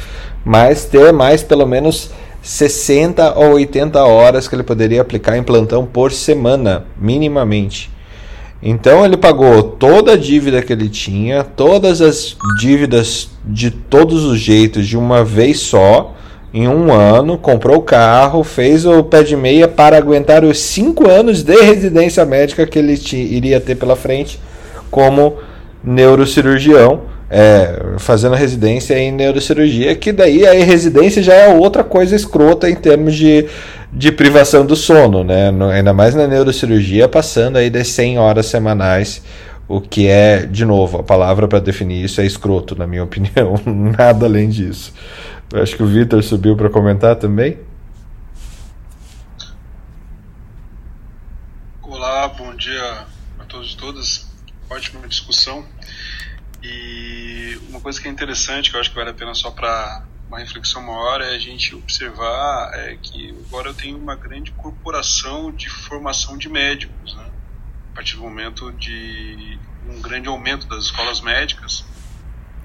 mas ter mais pelo menos 60 ou 80 horas que ele poderia aplicar em plantão por semana, minimamente. Então ele pagou toda a dívida que ele tinha, todas as dívidas de todos os jeitos de uma vez só em um ano, comprou o carro, fez o pé de meia para aguentar os cinco anos de residência médica que ele iria ter pela frente como neurocirurgião, é, fazendo residência em neurocirurgia, que daí a residência já é outra coisa escrota em termos de, de privação do sono, né? No, ainda mais na neurocirurgia, passando aí das 100 horas semanais, o que é, de novo, a palavra para definir isso é escroto, na minha *laughs* opinião, nada além disso. Acho que o Vitor subiu para comentar também. Olá, bom dia a todos e todas. Ótima discussão. E uma coisa que é interessante, que eu acho que vale a pena só para uma reflexão maior, é a gente observar é, que agora eu tenho uma grande corporação de formação de médicos. Né? A partir do momento de um grande aumento das escolas médicas,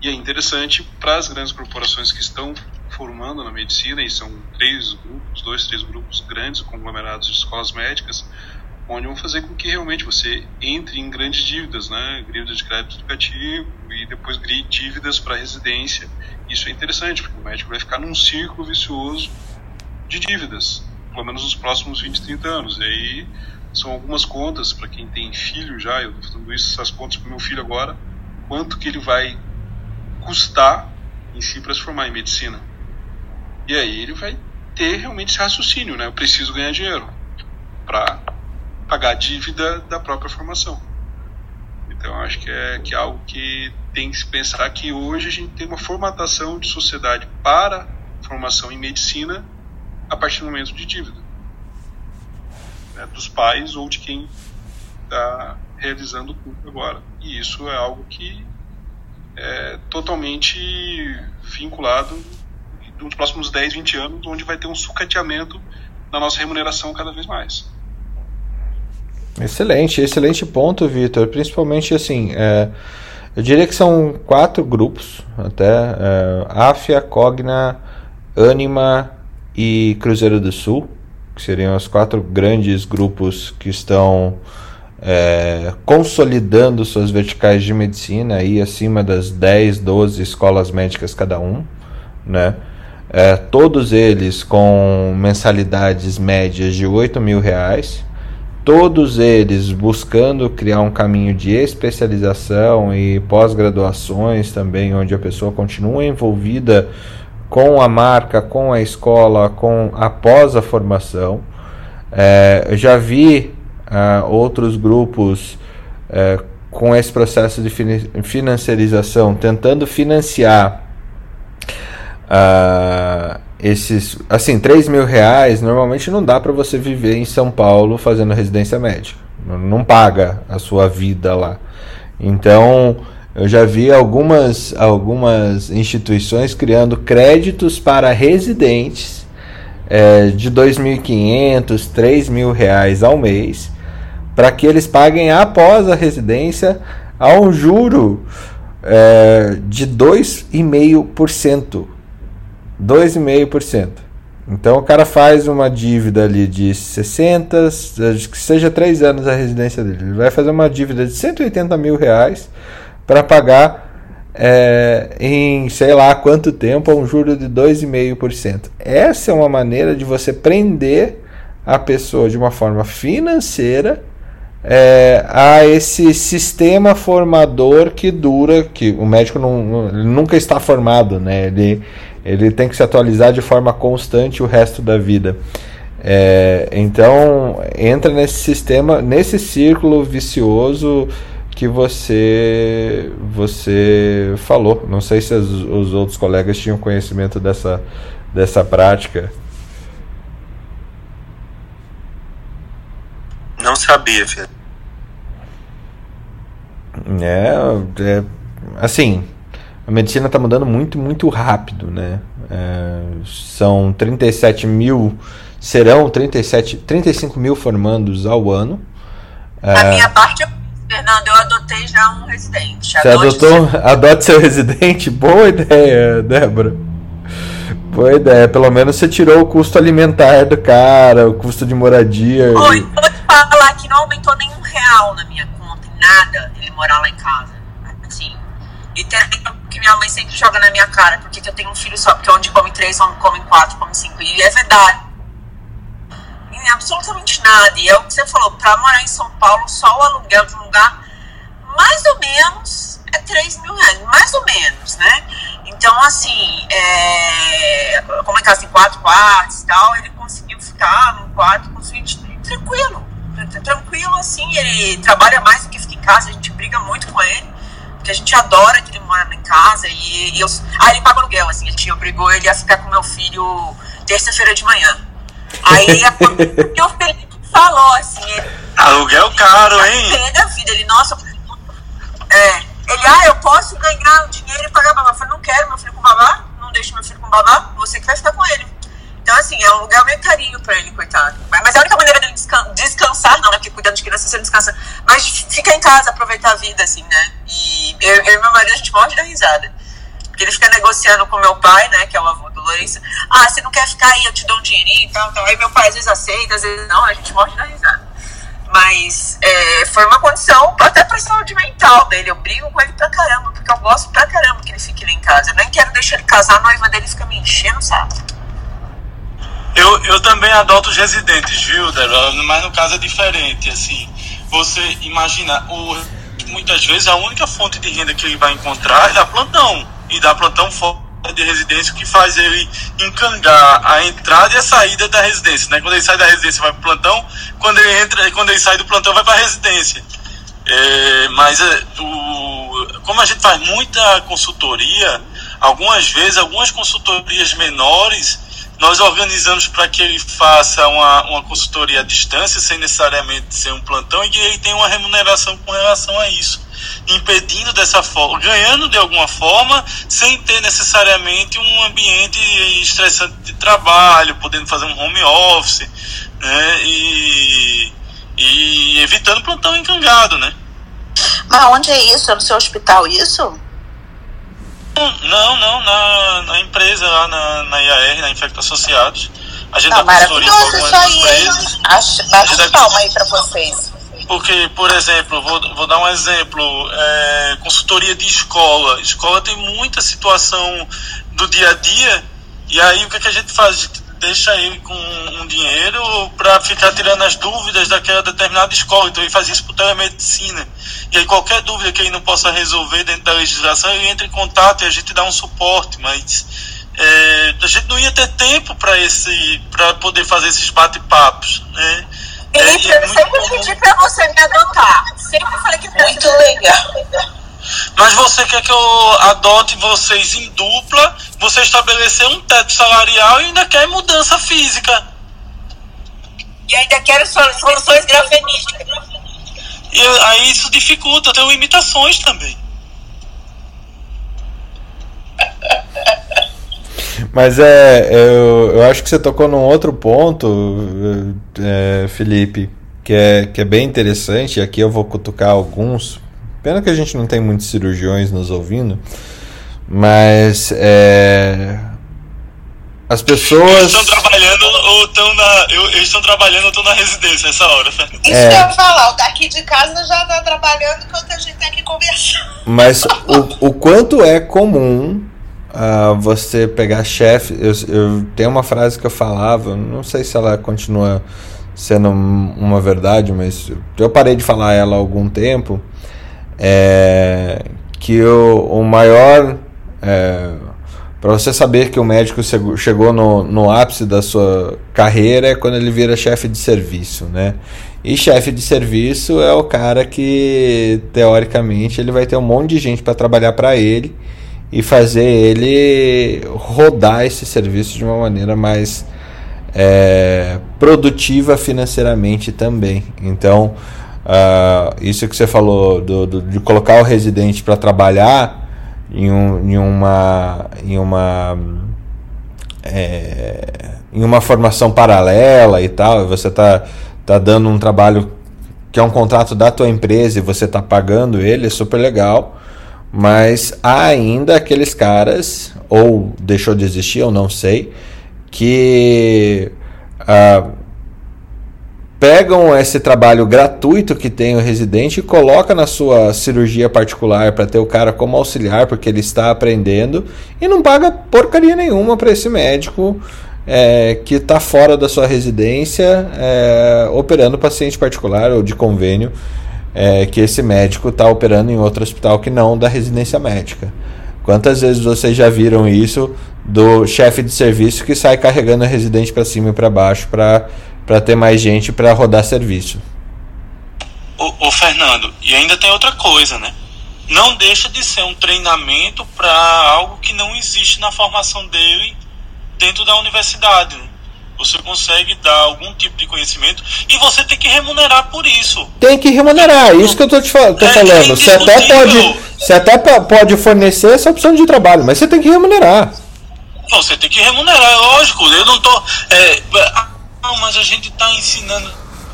e é interessante para as grandes corporações que estão formando na medicina, e são três grupos, dois, três grupos grandes, conglomerados de escolas médicas, onde vão fazer com que realmente você entre em grandes dívidas, né? Dívidas de crédito educativo e depois dívidas para residência. Isso é interessante, porque o médico vai ficar num círculo vicioso de dívidas, pelo menos nos próximos 20, 30 anos. E aí são algumas contas para quem tem filho já, eu estou fazendo isso, essas contas para meu filho agora, quanto que ele vai custar em si para se formar em medicina. E aí ele vai ter realmente esse raciocínio, né? Eu preciso ganhar dinheiro para pagar a dívida da própria formação. Então acho que é, que é algo que tem que se pensar que hoje a gente tem uma formatação de sociedade para formação em medicina a partir do momento de dívida né, dos pais ou de quem está realizando o curso agora. E isso é algo que é totalmente vinculado nos próximos 10, 20 anos, onde vai ter um sucateamento na nossa remuneração cada vez mais. Excelente, excelente ponto, Vitor. Principalmente assim, é, eu diria que são quatro grupos, até é, Cogna, Anima e Cruzeiro do Sul, que seriam os quatro grandes grupos que estão é, consolidando suas verticais de medicina aí acima das 10, 12 escolas médicas cada um, né? É, todos eles com mensalidades médias de 8 mil reais, todos eles buscando criar um caminho de especialização e pós-graduações também, onde a pessoa continua envolvida com a marca, com a escola, com após a formação. É, já vi uh, outros grupos uh, com esse processo de financiarização tentando financiar uh, esses assim 3 mil reais normalmente não dá para você viver em São Paulo fazendo residência médica não paga a sua vida lá então eu já vi algumas, algumas instituições criando créditos para residentes é, de 2.500, 3 mil reais ao mês, para que eles paguem após a residência a um juro é, de 2,5%. 2,5%. Então o cara faz uma dívida ali de 60, que seja 3 anos a residência dele. Ele vai fazer uma dívida de 180 mil reais para pagar é, em sei lá quanto tempo um juro de 2,5%. Essa é uma maneira de você prender a pessoa de uma forma financeira é, a esse sistema formador que dura, que o médico não, nunca está formado, né? Ele, ele tem que se atualizar de forma constante o resto da vida. É, então entra nesse sistema, nesse círculo vicioso que você você falou. Não sei se as, os outros colegas tinham conhecimento dessa, dessa prática. Não sabia, filho. É, é, assim, a medicina está mudando muito, muito rápido, né? É, são 37 mil, serão 37, 35 mil formandos ao ano. A é, minha parte eu Fernando, eu adotei já um residente. Você adotou? Seu... *laughs* Adote seu residente? Boa ideia, Débora. Boa ideia. Pelo menos você tirou o custo alimentar do cara, o custo de moradia. Oi, vou te falar que não aumentou nenhum real na minha conta, em nada, ele morar lá em casa. Assim. E tem que minha mãe sempre joga na minha cara, porque eu tenho um filho só, porque onde come três, onde come quatro, come cinco. E é verdade em absolutamente nada. E é o que você falou, para morar em São Paulo, só o aluguel de um lugar, mais ou menos, é 3 mil reais, mais ou menos, né? Então, assim, é, como é casa tem quatro quartos e tal, ele conseguiu ficar num quarto com suíte tranquilo. Tranquilo, assim, ele trabalha mais do que fica em casa, a gente briga muito com ele, porque a gente adora que ele mora em casa e, e eu. Ah, ele paga aluguel, assim, ele obrigou ele a ficar com meu filho terça-feira de manhã. Aí a, o Felipe falou assim. Ele, *laughs* Aluguel caro, hein? Pega a vida. Ele, nossa. É, ele, ah, eu posso ganhar o dinheiro e pagar babá. Eu falei, não quero meu filho com babá, não deixo meu filho com babá, você que vai ficar com ele. Então, assim, é um lugar meio carinho pra ele, coitado. Mas é a única maneira dele descansar, não, né? Porque cuidando de criança você descansa. Mas fica em casa, aproveitar a vida, assim, né? E eu, eu e meu marido, a gente morre da risada. Porque ele fica negociando com meu pai, né, que é o avô do Lourenço. Ah, você não quer ficar aí, eu te dou um dinheirinho e tal, tal. Aí meu pai às vezes aceita, às vezes não, a gente morre da risada. Mas é, foi uma condição até pra saúde mental dele. Eu brigo com ele pra caramba, porque eu gosto pra caramba que ele fique lá em casa. Eu nem quero deixar ele casar, a noiva dele fica me enchendo, sabe? Eu, eu também adoto os residentes, viu, Débora? Mas no caso é diferente, assim. Você imagina, o, muitas vezes a única fonte de renda que ele vai encontrar é da plantão e dá plantão fora de residência, o que faz ele encangar a entrada e a saída da residência. Né? Quando ele sai da residência, vai para o plantão, quando ele, entra, quando ele sai do plantão, vai para a residência. É, mas é, o, como a gente faz muita consultoria, algumas vezes, algumas consultorias menores, nós organizamos para que ele faça uma, uma consultoria à distância, sem necessariamente ser um plantão, e que ele tenha uma remuneração com relação a isso impedindo dessa forma, ganhando de alguma forma, sem ter necessariamente um ambiente estressante de trabalho, podendo fazer um home office, né? E, e evitando plantão encangado, né? Mas onde é isso? É no seu hospital isso? Não, não, na, na empresa lá na, na IAR, na Infecta Associados. A gente Não, dá consultoria para algumas empresas. Acho, bate dá palma aí pra vocês. Porque, por exemplo, vou, vou dar um exemplo: é, consultoria de escola. Escola tem muita situação do dia a dia, e aí o que, é que a gente faz? A gente deixa ele com um dinheiro para ficar tirando as dúvidas daquela determinada escola. Então ele faz isso por telemedicina. E aí qualquer dúvida que ele não possa resolver dentro da legislação, ele entra em contato e a gente dá um suporte, mas é, a gente não ia ter tempo para esse para poder fazer esses bate-papos, né? Felipe, É, eu sempre pedi pra você me adotar. Sempre falei que Muito legal. Mas você quer que eu adote vocês em dupla, você estabelecer um teto salarial e ainda quer mudança física. E ainda solu- soluções grafenísticas. E aí isso dificulta, eu tenho limitações também. Mas é, eu, eu acho que você tocou num outro ponto, é, Felipe, que é, que é bem interessante. e Aqui eu vou cutucar alguns. Pena que a gente não tem muitos cirurgiões nos ouvindo, mas é, as Eles pessoas. estão trabalhando ou estão na. eu- Eles estão trabalhando ou estão na residência nessa hora. Isso É. que eu ia falar, o daqui de casa já tá trabalhando enquanto a gente tá aqui conversando. Mas o, o quanto é comum ah, você pegar chefe. Eu, eu tenho uma frase que eu falava, não sei se ela continua sendo um- uma verdade, mas eu parei de falar ela há algum tempo. É, que o, o maior. para você saber que o médico chegou- chegou no, no ápice da sua carreira é quando ele vira chefe de serviço, né? E chefe de serviço é o cara que teoricamente ele vai ter um monte de gente para trabalhar para ele e fazer ele rodar esse serviço de uma maneira mais é, produtiva financeiramente também. Então, ah, isso que você falou do, do- de colocar o residente para trabalhar em, um, em uma em uma é, em uma formação paralela e tal, você tá, tá dando um trabalho que é um contrato da tua empresa e você tá pagando ele, é super legal. Mas há ainda aqueles caras, ou deixou de existir, eu não sei, que ah, pegam esse trabalho gratuito que tem o residente e coloca na sua cirurgia particular para ter o cara como auxiliar porque ele está aprendendo e não paga porcaria nenhuma para esse médico é, que está fora da sua residência é, operando paciente particular ou de convênio é, que esse médico está operando em outro hospital que não da residência médica. Quantas vezes vocês já viram isso do chefe de serviço que sai carregando o residente para cima e para baixo para ter mais gente para rodar serviço? Ô, ô, Fernando, e ainda tem outra coisa, né? Não deixa de ser um treinamento para algo que não existe na formação dele dentro da universidade. né? Você consegue dar algum tipo de conhecimento e você tem que remunerar por isso. Tem que remunerar, é isso que eu tô te fal tô É falando. Você até pode, você até po- pode fornecer essa opção de trabalho, mas você tem que remunerar. Você tem que remunerar, é lógico. Eu não tô. É, ah, não, mas a gente está ensinando.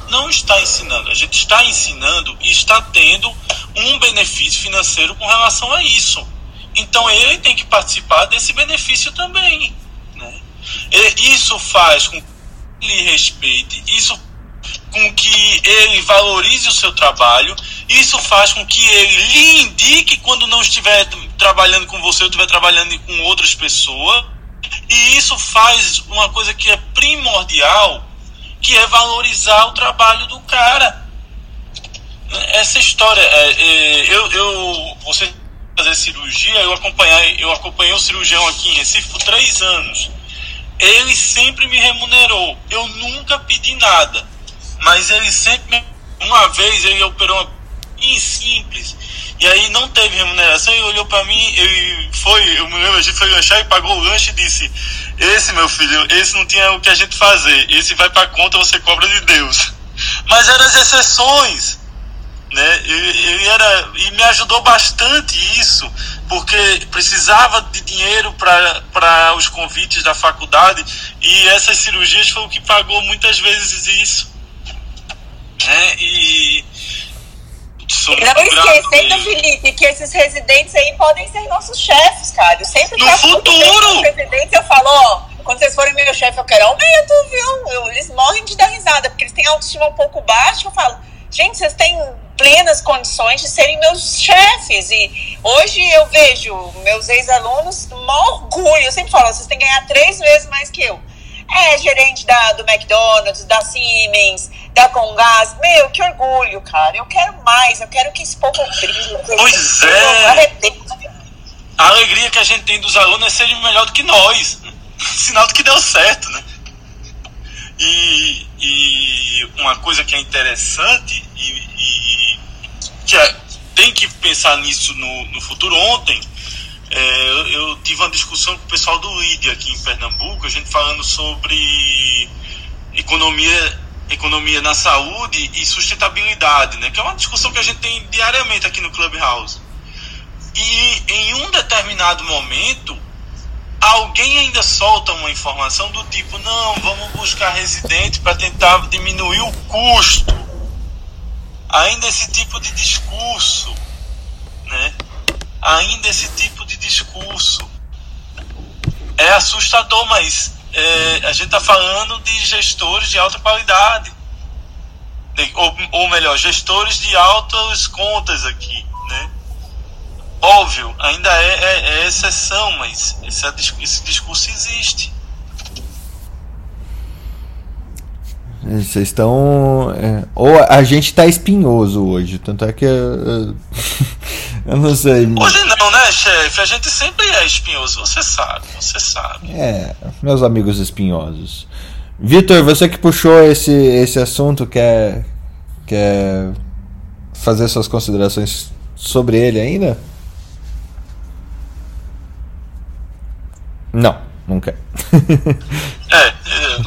Não está ensinando. A gente está ensinando e está tendo um benefício financeiro com relação a isso. Então ele tem que participar desse benefício também. Né? Isso faz com que ele respeite, isso com que ele valorize o seu trabalho, isso faz com que ele lhe indique quando não estiver trabalhando com você ou estiver trabalhando com outras pessoas. E isso faz uma coisa que é primordial, que é valorizar o trabalho do cara. Essa história, é, é, eu, eu, você fazer cirurgia, eu acompanhei, eu acompanhei o cirurgião aqui em Recife por três anos. Ele sempre me remunerou. Eu nunca pedi nada. Mas ele sempre. Uma vez ele operou uma- e simples. E aí não teve remuneração e olhou para mim, e foi, eu me lembro, a gente foi lanchar e pagou o lanche e disse: Esse meu filho, esse não tinha o que a gente fazer, esse vai para conta, você cobra de Deus. *laughs* Mas eram as exceções. Né? Ele era, e me ajudou bastante isso, porque precisava de dinheiro para os convites da faculdade e essas cirurgias foi o que pagou muitas vezes isso. Né? E não esquecendo, Felipe, que esses residentes aí podem ser nossos chefes, cara. Eu sempre no futuro! residentes, eu falo, ó, quando vocês forem meu chefe, eu quero aumento, viu? Eu, eles morrem de dar risada, porque eles têm autoestima um pouco baixa. Eu falo, gente, vocês têm plenas condições de serem meus chefes. E hoje eu vejo meus ex-alunos, maior orgulho. Eu sempre falo, vocês têm que ganhar três vezes mais que eu. É gerente da, do McDonald's, da Siemens, da Congás. Meu, que orgulho, cara. Eu quero mais, eu quero que esse povo brilhe. Pois é. A alegria que a gente tem dos alunos é serem melhor do que nós. *laughs* Sinal de que deu certo, né? E, e uma coisa que é interessante e, e que é, tem que pensar nisso no, no futuro. Ontem é, eu, eu, tive uma discussão com o pessoal do LID aqui em Pernambuco, a gente falando sobre economia economia na saúde e sustentabilidade, né? Que é uma discussão que a gente tem diariamente aqui no Clubhouse. E em um determinado momento, alguém ainda solta uma informação do tipo: não, vamos buscar residente para tentar diminuir o custo. Ainda esse tipo de discurso, né? Ainda esse tipo de discurso é assustador, mas é, a gente está falando de gestores de alta qualidade. De, ou, ou melhor, gestores de altas contas aqui, né? Óbvio, ainda é, é, é exceção, mas esse, esse discurso existe. Vocês estão. É, ou a gente está espinhoso hoje, tanto é que. Eu, eu não sei. Hoje não, né, chefe? A gente sempre é espinhoso, você sabe, você sabe. É, meus amigos espinhosos. Vitor, você que puxou esse, esse assunto, quer, quer fazer suas considerações sobre ele ainda? Não. Não quer. É, é,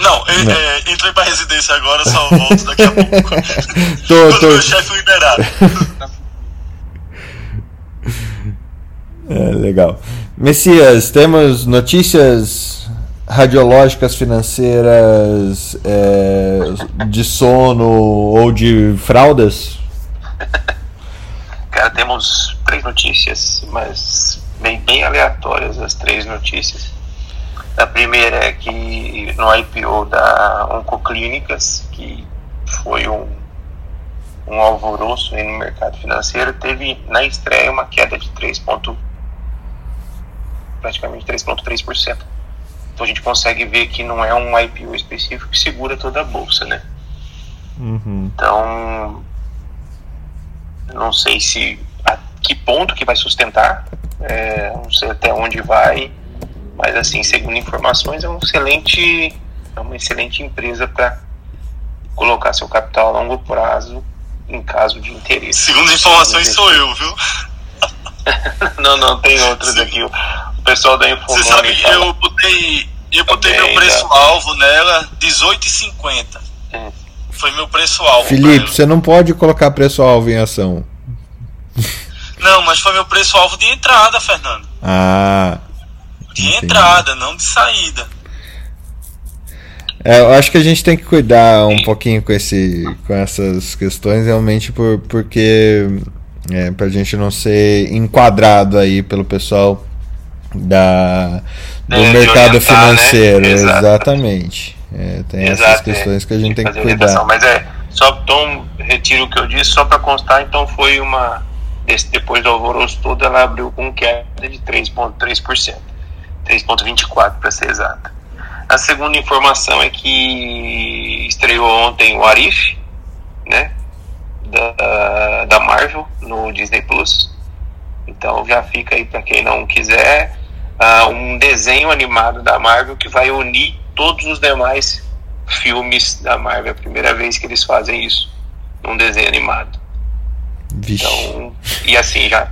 não, é, não. É, entrei pra residência agora, só volto daqui a pouco. *laughs* tô, Quando tô... meu chefe liberar. *laughs* É, legal. Messias, temos notícias radiológicas financeiras é, de sono ou de fraldas? *laughs* Cara, temos três notícias, mas bem, bem aleatórias as três notícias. A primeira é que no IPO da Oncoclínicas, que foi um, um alvoroço no mercado financeiro, teve na estreia uma queda de 3 ponto, praticamente 3,3%. Então a gente consegue ver que não é um IPO específico que segura toda a bolsa, né? Uhum. Então, não sei se a que ponto que vai sustentar, é, não sei até onde vai mas assim, segundo informações, é um excelente, é uma excelente empresa para colocar seu capital a longo prazo em caso de interesse. Segundo informações sou eu, viu? *laughs* não, não, tem outras aqui. O pessoal da Infomoney Você sabe, fala... eu botei, eu botei meu preço-alvo nela, 18,50. Hum. Foi meu preço-alvo. Felipe, você não pode colocar preço-alvo em ação. Não, mas foi meu preço-alvo de entrada, Fernando. Ah, de Entendi. entrada, não de saída. É, eu acho que a gente tem que cuidar um pouquinho com, esse, com essas questões, realmente, por, porque é, para a gente não ser enquadrado aí pelo pessoal da, do é, mercado orientar, né? financeiro. Né? Exatamente. É, tem Exato, essas questões que a gente tem, tem que cuidar. Mas é, só então, retiro o que eu disse, só para constar, então foi uma. Desse, depois do alvoroço todo, ela abriu com queda de 3,3%. 3.24 para ser exata. A segunda informação é que estreou ontem o Arif, né, da, da Marvel no Disney Plus. Então já fica aí para quem não quiser uh, um desenho animado da Marvel que vai unir todos os demais filmes da Marvel. É a primeira vez que eles fazem isso, um desenho animado. Vixe. Então, e assim já.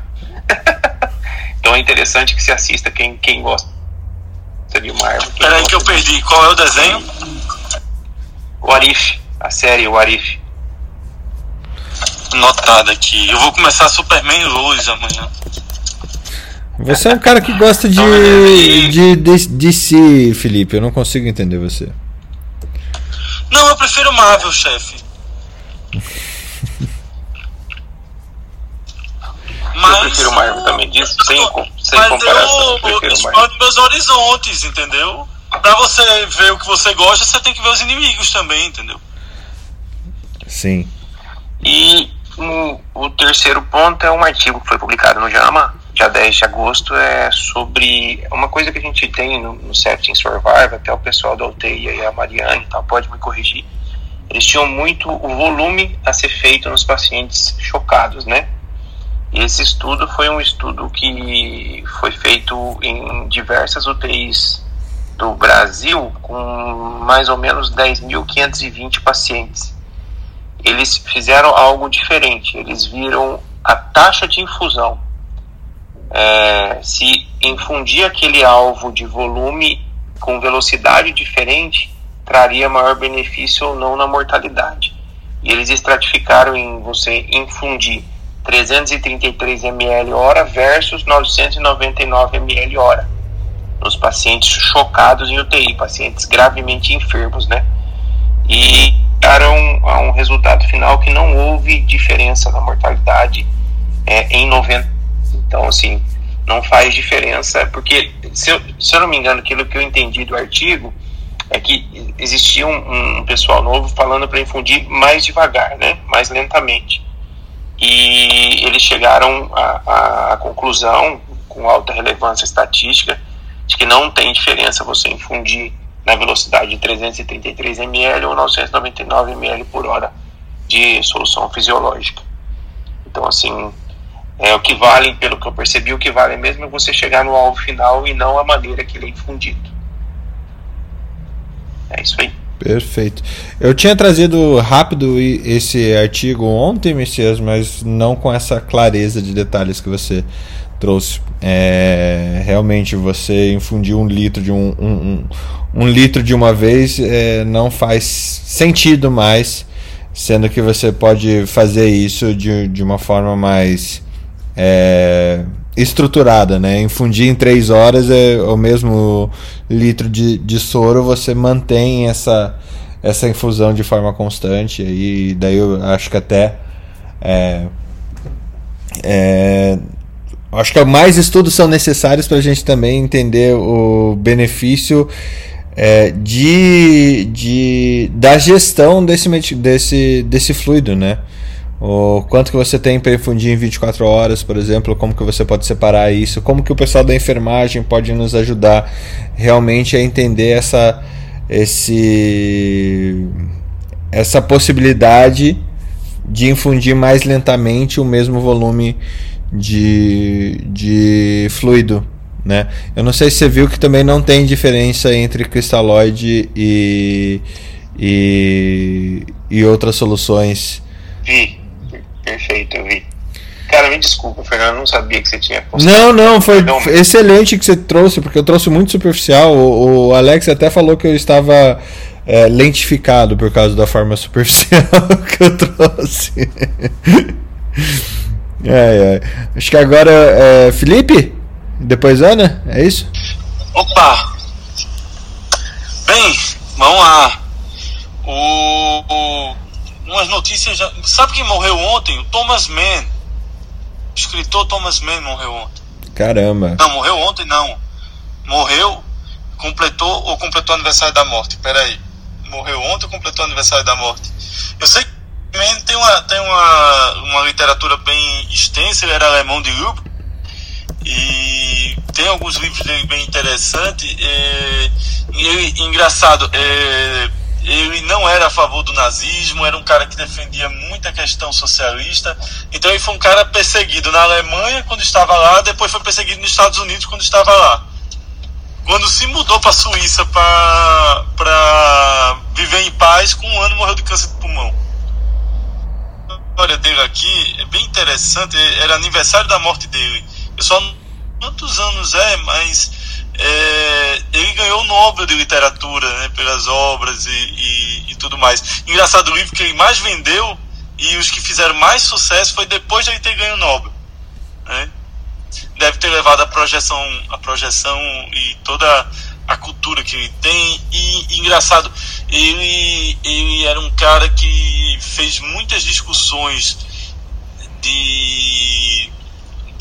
*laughs* então é interessante que se assista quem, quem gosta de uma árvore. Peraí que eu perdi. Qual é o desenho? O Arif, a série O Arif. Notado aqui. Eu vou começar Superman Lois amanhã. Você é um cara que gosta de, de, de, de si, Felipe. Eu não consigo entender você. Não, eu prefiro Marvel, chefe. *laughs* Eu prefiro Marvel também, disso, sem, sem mas comparação. eu, Eu meus horizontes, entendeu? Pra você ver o que você gosta, você tem que ver os inimigos também, entendeu? Sim. E o, o terceiro ponto é um artigo que foi publicado no JAMA, dia 10 de agosto, é sobre uma coisa que a gente tem no, no Setting Survive, até o pessoal da UTI e a Mariane tal, pode me corrigir. Eles tinham muito o volume a ser feito nos pacientes chocados, né? Esse estudo foi um estudo que foi feito em diversas UTIs do Brasil, com mais ou menos 10.520 pacientes eles fizeram algo diferente. Eles viram a taxa de infusão. É, se infundir aquele alvo de volume com velocidade diferente, traria maior benefício ou não na mortalidade. E eles estratificaram em você infundir 333 ml hora versus 999 ml hora nos pacientes chocados em UTI, pacientes gravemente enfermos, né? E chegaram a um resultado final que não houve diferença na mortalidade é, em 90. Então, assim, não faz diferença, porque, se eu, se eu não me engano, aquilo que eu entendi do artigo é que existia um, um pessoal novo falando para infundir mais devagar, né? mais lentamente. E eles chegaram à, à conclusão, com alta relevância estatística, de que não tem diferença você infundir na velocidade de 333 ml ou 999 ml por hora de solução fisiológica. Então, assim, é o que vale, pelo que eu percebi, o que vale mesmo é você chegar no alvo final e não a maneira que ele é infundido. É isso aí. Perfeito. Eu tinha trazido rápido esse artigo ontem, Messias, mas não com essa clareza de detalhes que você trouxe. É, realmente, você infundir um litro de um, um, um, um litro de uma vez é, não faz sentido mais, sendo que você pode fazer isso de, de uma forma mais é, estruturada, né? Infundir em três horas é o mesmo litro de, de soro, você mantém essa, essa infusão de forma constante e daí eu acho que até é, é, acho que mais estudos são necessários para a gente também entender o benefício é, de, de da gestão desse, desse, desse fluido, né? O quanto que você tem para infundir em 24 horas, por exemplo, como que você pode separar isso, como que o pessoal da enfermagem pode nos ajudar realmente a entender essa esse essa possibilidade de infundir mais lentamente o mesmo volume de, de fluido, né? Eu não sei se você viu que também não tem diferença entre cristalóide e, e, e outras soluções. Vi. Perfeito, eu vi. Cara, me desculpa, Fernando, eu não sabia que você tinha postado. Não, não, foi foi excelente que você trouxe, porque eu trouxe muito superficial. O, o Alex até falou que eu estava é, lentificado por causa da forma *laughs* superficial que eu trouxe. *laughs* É, é. Acho que agora é Felipe? Depois Ana? É isso? Opa! Bem, vamos lá. O, o- umas notícias. Já, sabe quem morreu ontem? O Thomas Mann. O escritor Thomas Mann morreu ontem. Caramba. Não, morreu ontem não. Morreu, completou ou completou o aniversário da morte? Peraí. Morreu ontem ou completou o aniversário da morte? Eu sei que Mann tem uma, tem uma, uma literatura bem extensa, ele era alemão de Lübeck. E tem alguns livros dele bem interessantes. é, e ele, engraçado, é, ele não era a favor do nazismo, era um cara que defendia muita questão socialista. Então ele foi um cara perseguido na Alemanha quando estava lá, depois foi perseguido nos Estados Unidos quando estava lá. Quando se mudou para a Suíça para viver em paz, com um ano morreu de câncer de pulmão. história dele aqui é bem interessante. Era aniversário da morte dele. Eu só quantos anos é, mas é, ele ganhou o Nobel de Literatura né, pelas obras e, e, e, tudo mais. Engraçado, o livro que ele mais vendeu e os que fizeram mais sucesso foi depois de ele ter ganho o Nobel. Né? Deve ter levado a projeção, a projeção e toda a cultura que ele tem. E, engraçado, ele, ele era um cara que fez muitas discussões de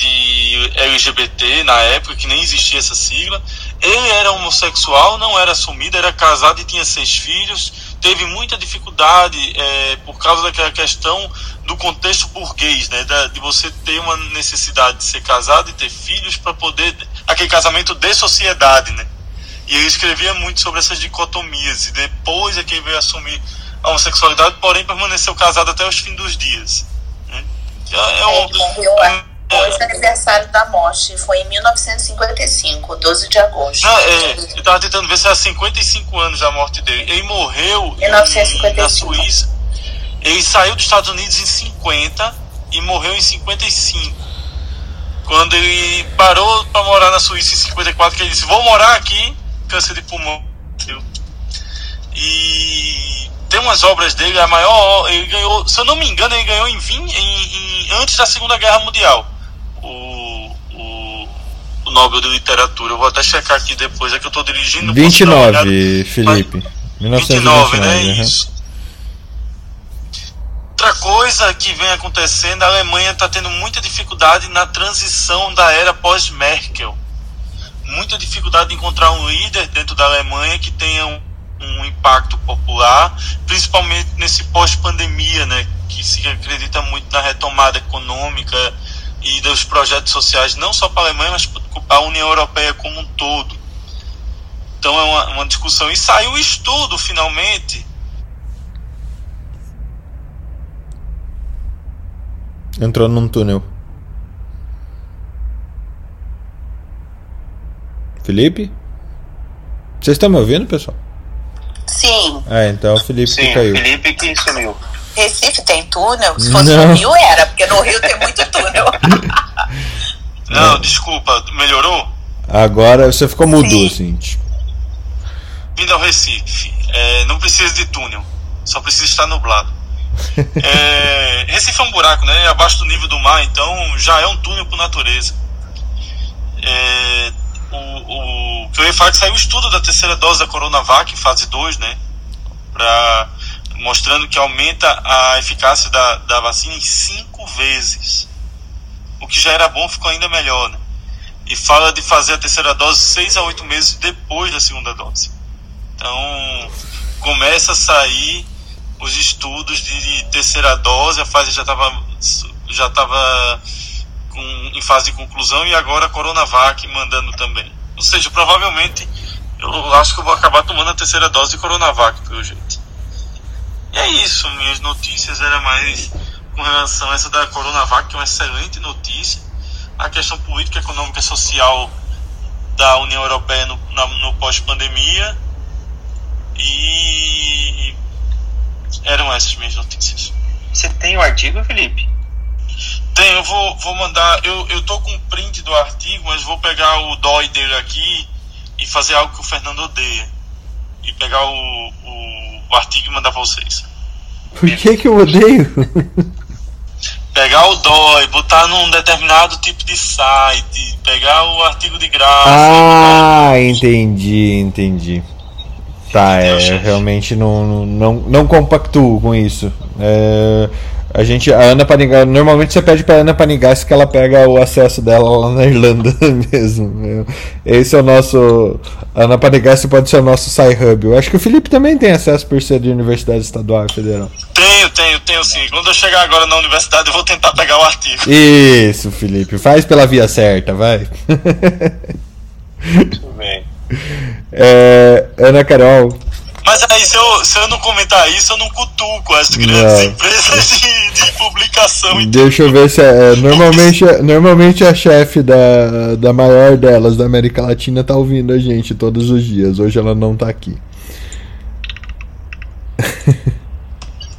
de LGBT na época, que nem existia essa sigla. Ele era homossexual, não era assumido, era casado e tinha seis filhos. Teve muita dificuldade é, por causa daquela questão do contexto burguês, né, da, de você ter uma necessidade de ser casado e ter filhos para poder aquele casamento de sociedade, né? E ele escrevia muito sobre essas dicotomias e depois é que ele veio assumir a homossexualidade, porém permaneceu casado até os fins dos dias. Né? É, é um, é, depois do aniversário da morte. Foi em 1955, 12 de agosto. Ah, é, eu estava tentando ver se era 55 anos da morte dele. Ele morreu 1955. na Suíça. Ele saiu dos Estados Unidos em 50 e morreu em 55. Quando ele parou para morar na Suíça em 54, que ele disse: Vou morar aqui, câncer de pulmão. E tem umas obras dele, a maior. Ele ganhou, se eu não me engano, ele ganhou em, 20, em, em antes da Segunda Guerra Mundial o, o, o Nobel de Literatura. Eu vou até checar aqui depois, é que eu estou dirigindo. 29, Felipe. 1929, né? Uhum. Isso. Outra coisa que vem acontecendo, a Alemanha está tendo muita dificuldade na transição da era pós-Merkel. Muita dificuldade de encontrar um líder dentro da Alemanha que tenha um, um impacto popular, principalmente nesse pós-pandemia, né? Que se acredita muito na retomada econômica e dos projetos sociais, não só para a Alemanha, mas para a União Europeia como um todo. Então é uma, uma discussão. E saiu o estudo, finalmente. Entrou num túnel. Felipe? Vocês estão me ouvindo, pessoal? Sim. Ah, então o Felipe Sim, que caiu. Felipe que sumiu. Recife tem túnel? Se fosse Não. no Rio era, porque no Rio tem muito túnel. *laughs* Não, desculpa, melhorou? Agora você ficou mudo, Sim. assim. tipo. Vindo ao Recife, é, não precisa de túnel, só precisa estar nublado. *laughs* É, Recife é um buraco, né? Abaixo do nível do mar, então já é um túnel por natureza. É, o, o, o que eu ia falar é que saiu o estudo da terceira dose da Coronavac, fase 2, né? Pra, mostrando que aumenta a eficácia da, da vacina em cinco vezes. O que já era bom ficou ainda melhor, né? E fala de fazer a terceira dose seis a oito meses depois da segunda dose. Então, começa a sair os estudos de terceira dose, a fase já estava já tava em fase de conclusão e agora a Coronavac mandando também. Ou seja, provavelmente eu acho que eu vou acabar tomando a terceira dose de Coronavac, pelo jeito. E é isso, minhas notícias era mais com relação a essa da Coronavac, que é uma excelente notícia. A questão política, econômica e social da União Europeia no, na- no pós-pandemia. E eram essas minhas notícias. Você tem o artigo, Felipe? Tem, eu vou, vou mandar. Eu, eu tô com um print do artigo, mas vou pegar o DOI dele aqui e fazer algo que o Fernando odeia. E pegar o, o, o artigo e mandar pra vocês. Por que que eu odeio? Pegar o DOI, botar num determinado tipo de site, pegar o artigo de graça. ah, entendi, entendi. Tá, é, Entendeu, eu chefe? realmente não, não, não, não compactuo com isso. É, a gente, a Ana Panigas, normalmente você pede pra Ana Panigas que ela pega o acesso dela lá na Irlanda *laughs* mesmo. É, Esse é o nosso. A Ana Panigas pode ser o nosso Sci-Hub. Eu acho que o Felipe também tem acesso por ser de Universidade Estadual e Federal. Tenho, tenho, tenho sim. Quando eu chegar agora na universidade, eu vou tentar pegar o artigo. Isso, Felipe, faz pela via certa, vai. Tudo bem. *laughs* É, Ana Carol, Mas aí, se eu, se eu não comentar isso, eu não cutuco as grandes Não. empresas de, de publicação e Deixa eu ver se é. é, normalmente, normalmente a chefe da, da maior delas da América Latina tá ouvindo a gente todos os dias. Hoje ela não tá aqui. *laughs*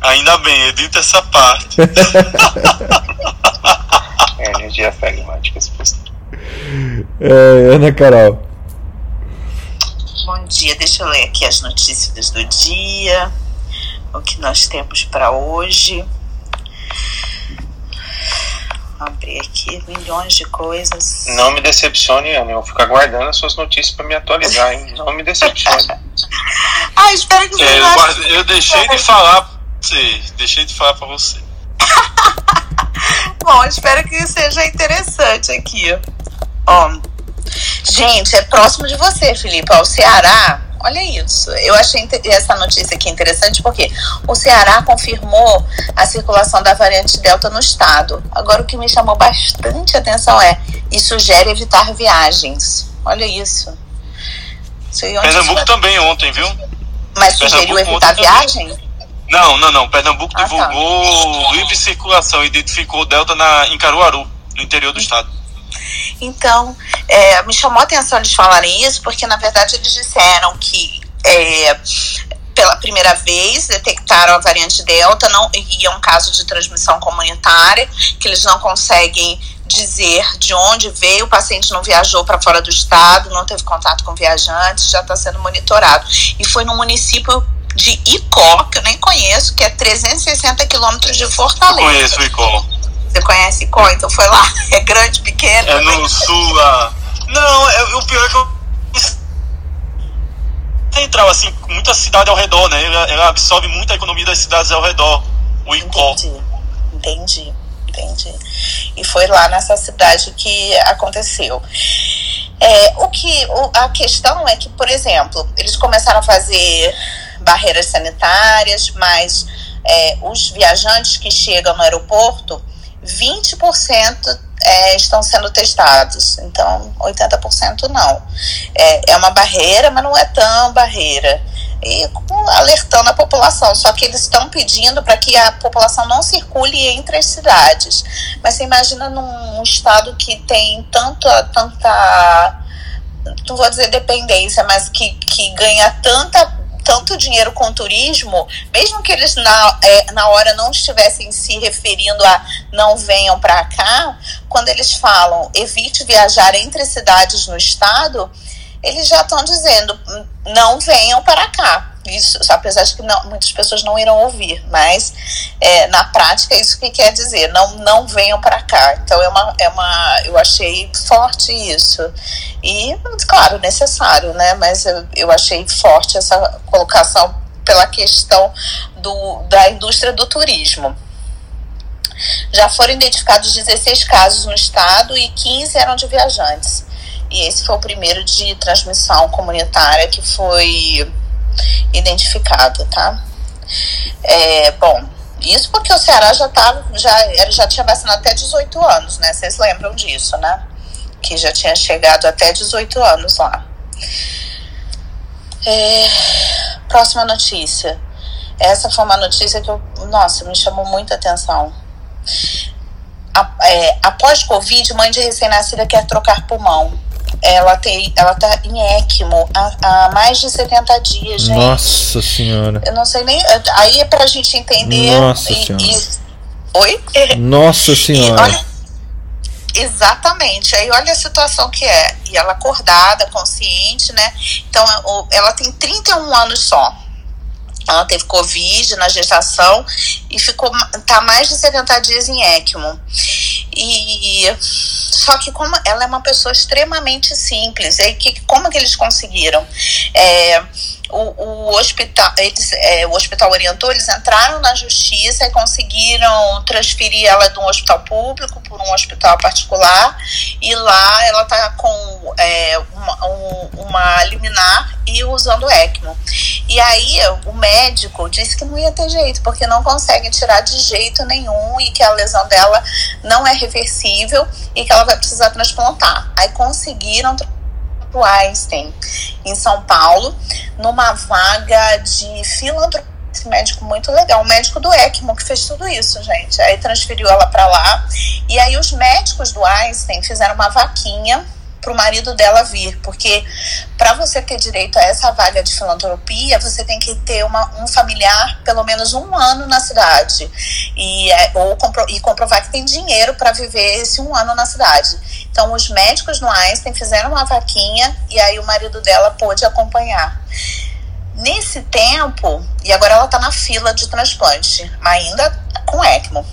Ainda bem, edita essa parte. *laughs* é, energia pragmática, se fosse. É, Ana Carol. Bom dia, deixa eu ler aqui as notícias do dia, o que nós temos para hoje. Abrir aqui milhões de coisas. Não me decepcione, Ana. Eu vou ficar guardando as suas notícias para me atualizar, hein? Não me decepcione. *laughs* ah, espero que você é, eu, eu deixei de falar pra você. Deixei de falar para você. *laughs* Bom, espero que seja interessante aqui. Ó, gente, é próximo de você, Felipe. Ó, o Ceará Olha isso. Eu achei essa notícia aqui interessante porque o Ceará confirmou a circulação da variante Delta no estado. Agora, o que me chamou bastante atenção é: isso sugere evitar viagens. Olha isso. Pernambuco vai... também ontem, viu? Mas sugeriu evitar viagem? Também. Não, não, não. Pernambuco ah, tá. divulgou tá. livre circulação, identificou Delta na, em Caruaru, no interior do estado. Então, é, me chamou a atenção eles falarem isso, porque na verdade eles disseram que é, pela primeira vez detectaram a variante Delta, não, e é um caso de transmissão comunitária, que eles não conseguem dizer de onde veio, o paciente não viajou para fora do estado, não teve contato com viajantes, já está sendo monitorado. E foi no município de Icó, que eu nem conheço, que é 360 quilômetros de Fortaleza. Eu conheço Icó. Você conhece Icó, então foi lá. *laughs* É grande, pequeno? É no sul lá. Não, é, o pior é que eu central, assim, muita cidade ao redor, né? Ela, ela, absorve muita economia das cidades ao redor, o Icó. Entendi, entendi, entendi. E foi lá nessa cidade que aconteceu. É, o que o, a questão é que, por exemplo, eles começaram a fazer barreiras sanitárias, mas é, os viajantes que chegam no aeroporto 20% é, estão sendo testados, então 80% não. É, é uma barreira, mas não é tão barreira. E alertando a população, só que eles estão pedindo para que a população não circule entre as cidades. Mas você imagina num estado que tem tanta, tanta não vou dizer dependência, mas que, que ganha tanta tanto dinheiro com turismo, mesmo que eles na, é, na hora não estivessem se referindo a não venham para cá, quando eles falam evite viajar entre cidades no estado, eles já estão dizendo não venham para cá. Isso, apesar de que não, muitas pessoas não irão ouvir, mas é, na prática é isso que quer dizer, não, não venham para cá. Então é uma, é uma, eu achei forte isso. E, claro, necessário, né? Mas eu, eu achei forte essa colocação pela questão do, da indústria do turismo. Já foram identificados 16 casos no estado e 15 eram de viajantes. E esse foi o primeiro de transmissão comunitária que foi identificado, tá? É, bom, isso porque o Ceará já tava, já, já tinha vacinado até 18 anos, né? Vocês lembram disso, né? Que já tinha chegado até 18 anos lá. É, próxima notícia. Essa foi uma notícia que, eu, nossa, me chamou muita atenção. A, é, após Covid, mãe de recém-nascida quer trocar pulmão ela tem, ela tá em ECMO há, há, mais de 70 dias, gente. Nossa senhora. Eu não sei nem. Aí é pra gente entender. Nossa e, senhora. E, oi? Nossa senhora. Olha, exatamente. Aí olha a situação que é. E ela acordada, consciente, né? Então ela tem 31 anos só. Ela teve Covid na gestação e ficou tá mais de 70 dias em ECMO. E só que como ela é uma pessoa extremamente simples, aí que como que eles conseguiram? É, o, o hospital, eles, é, o hospital orientou, eles entraram na justiça e conseguiram transferir ela de um hospital público para um hospital particular e lá ela está com é, uma, um, uma liminar e usando ECMO. E aí o médico disse que não ia ter jeito, porque não consegue tirar de jeito nenhum e que a lesão dela não é reversível e que ela vai precisar transplantar. Aí conseguiram o Einstein, em São Paulo, numa vaga de filantropia. Esse médico muito legal, o médico do ECMO que fez tudo isso, gente. Aí transferiu ela para lá. E aí os médicos do Einstein fizeram uma vaquinha para o marido dela vir, porque para você ter direito a essa vaga de filantropia, você tem que ter uma, um familiar pelo menos um ano na cidade e, é, ou compro, e comprovar que tem dinheiro para viver esse um ano na cidade. Então, os médicos no Einstein fizeram uma vaquinha e aí o marido dela pôde acompanhar. Nesse tempo, e agora ela está na fila de transplante, ainda com ECMO.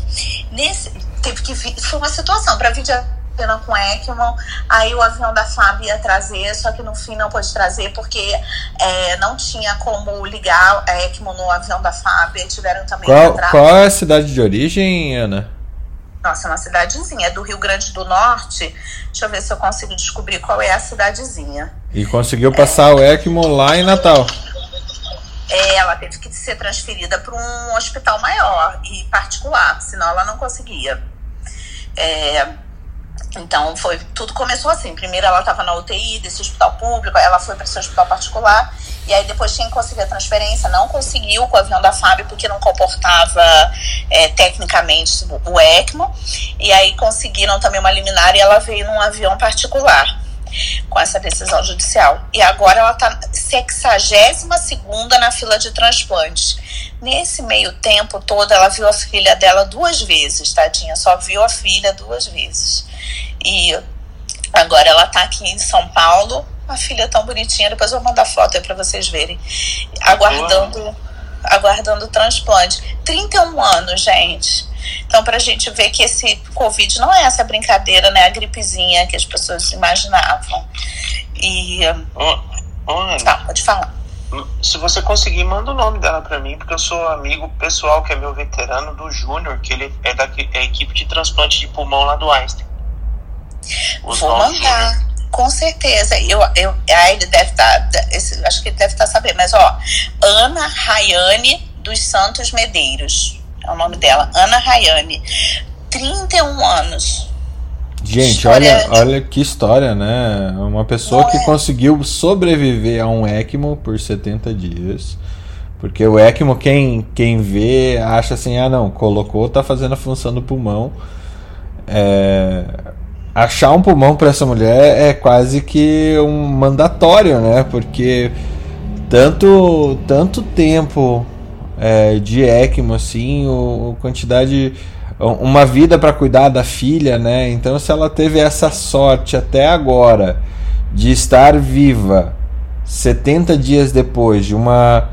Nesse, teve que vir, foi uma situação para vir de pena com ECMO, aí o avião da FAB ia trazer, só que no fim não pôde trazer porque é, não tinha como ligar a ECMO no avião da FAB, tiveram também qual, qual é a cidade de origem, Ana? Nossa, é uma cidadezinha, é do Rio Grande do Norte. Deixa eu ver se eu consigo descobrir qual é a cidadezinha. E conseguiu passar é. o ECMO lá em Natal. É, ela teve que ser transferida para um hospital maior e particular, senão ela não conseguia. É, então foi tudo começou assim. Primeiro ela estava na UTI desse hospital público, ela foi para esse hospital particular e aí depois tinha que conseguir a transferência, não conseguiu com o avião da FAB porque não comportava é, tecnicamente o ECMO e aí conseguiram também uma liminar e ela veio num avião particular com essa decisão judicial. E agora ela está 62 na fila de transplante. Nesse meio tempo todo, ela viu a filha dela duas vezes, tadinha, só viu a filha duas vezes. E agora ela está aqui em São Paulo, a filha tão bonitinha, depois eu vou mandar foto aí para vocês verem, aguardando, aguardando o transplante. 31 anos, gente. Então, para a gente ver que esse Covid não é essa brincadeira, né? A gripezinha que as pessoas imaginavam. E. Oh, oh, tá, pode falar. Se você conseguir, manda o nome dela para mim, porque eu sou amigo pessoal, que é meu veterano do Júnior, que ele é da é equipe de transplante de pulmão lá do Einstein. Os Vou mandar. Com certeza. Eu, eu, aí ele deve estar. Tá, acho que ele deve estar tá sabendo, mas ó, Ana Rayane dos Santos Medeiros é o nome dela, Ana Rayane, 31 anos. Gente, olha, olha que história, né? Uma pessoa Não que é. conseguiu sobreviver a um ECMO por 70 dias. Porque o ECMO, quem, quem vê, acha assim: ah, não, colocou, tá fazendo a função do pulmão. É, achar um pulmão para essa mulher é quase que um mandatório, né? Porque tanto, tanto tempo é, de ECMO, assim, o, quantidade. Uma vida para cuidar da filha, né? Então, se ela teve essa sorte até agora de estar viva 70 dias depois de uma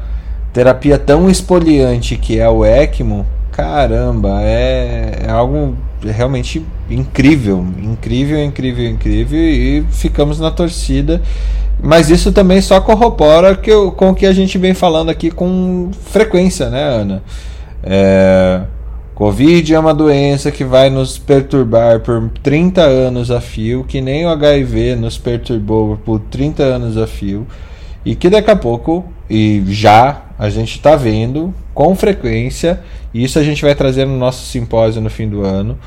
terapia tão espoliante que é o ECMO, caramba, é, é algo realmente incrível, incrível, incrível, incrível e ficamos na torcida mas isso também só corrobora que com o que a gente vem falando aqui com frequência, né, Ana? É, Covid é uma doença que vai nos perturbar por 30 anos a fio, que nem o HIV nos perturbou por 30 anos a fio, e que daqui a pouco, e já a gente está vendo com frequência, e isso a gente vai trazer no nosso simpósio no fim do ano,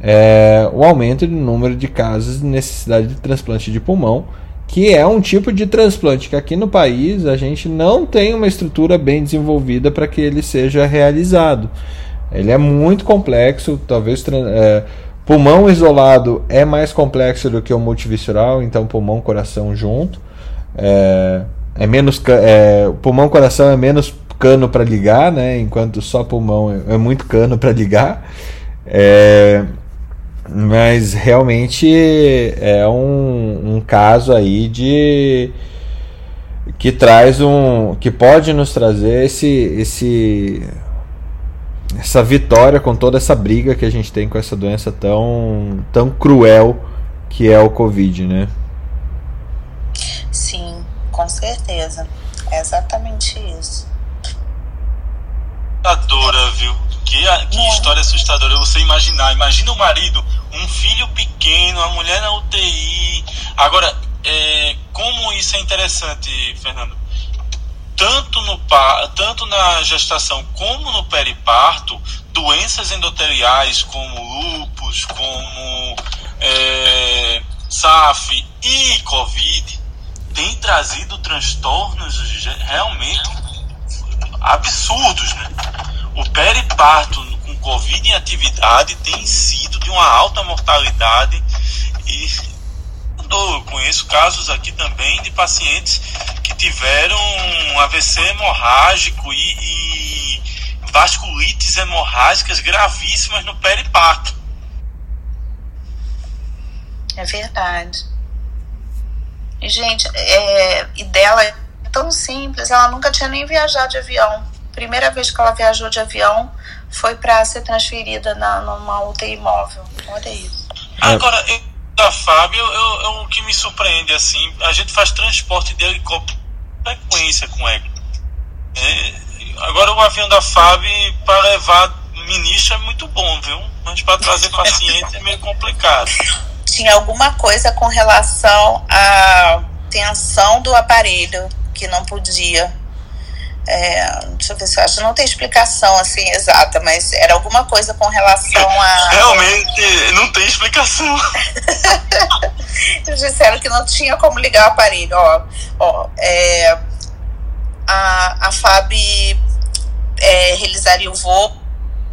é, o aumento do número de casos de necessidade de transplante de pulmão que é um tipo de transplante que aqui no país a gente não tem uma estrutura bem desenvolvida para que ele seja realizado. Ele é muito complexo, talvez é, pulmão isolado é mais complexo do que o multivisceral, então pulmão coração junto é, é menos é, pulmão coração é menos cano para ligar, né? Enquanto só pulmão é, é muito cano para ligar. É, mas realmente é um, um caso aí de que traz um que pode nos trazer esse esse essa vitória com toda essa briga que a gente tem com essa doença tão tão cruel que é o covid né? Sim com certeza. É exatamente isso. Assustadora viu que, que é. história assustadora você imaginar imagina o marido um filho pequeno, a mulher na UTI. Agora, é, como isso é interessante, Fernando? Tanto, no, tanto na gestação como no periparto, doenças endoteliais como lúpus, como é, SAF e Covid têm trazido transtornos realmente absurdos. Né? O periparto com Covid em atividade tem sido de uma alta mortalidade e. Eu conheço casos aqui também de pacientes que tiveram um AVC hemorrágico e, e vasculites hemorrágicas gravíssimas no periparto. É verdade. E, gente, é, e dela é tão simples, ela nunca tinha nem viajado de avião. Primeira vez que ela viajou de avião foi para ser transferida na, numa UTI móvel. Olha isso. Agora, eu, da Fábio, eu, eu, o que me surpreende, assim, a gente faz transporte de helicóptero com frequência com ele. É, agora, o avião da Fábio, para levar ministro, é muito bom, viu? Mas para trazer paciente é meio complicado. Tinha alguma coisa com relação à tensão do aparelho que não podia. É, deixa eu ver se eu acho. Não tem explicação assim exata, mas era alguma coisa com relação a. *laughs* Realmente não tem explicação. *laughs* Eles disseram que não tinha como ligar o aparelho. Ó, ó, é, a, a FAB é, realizaria o voo,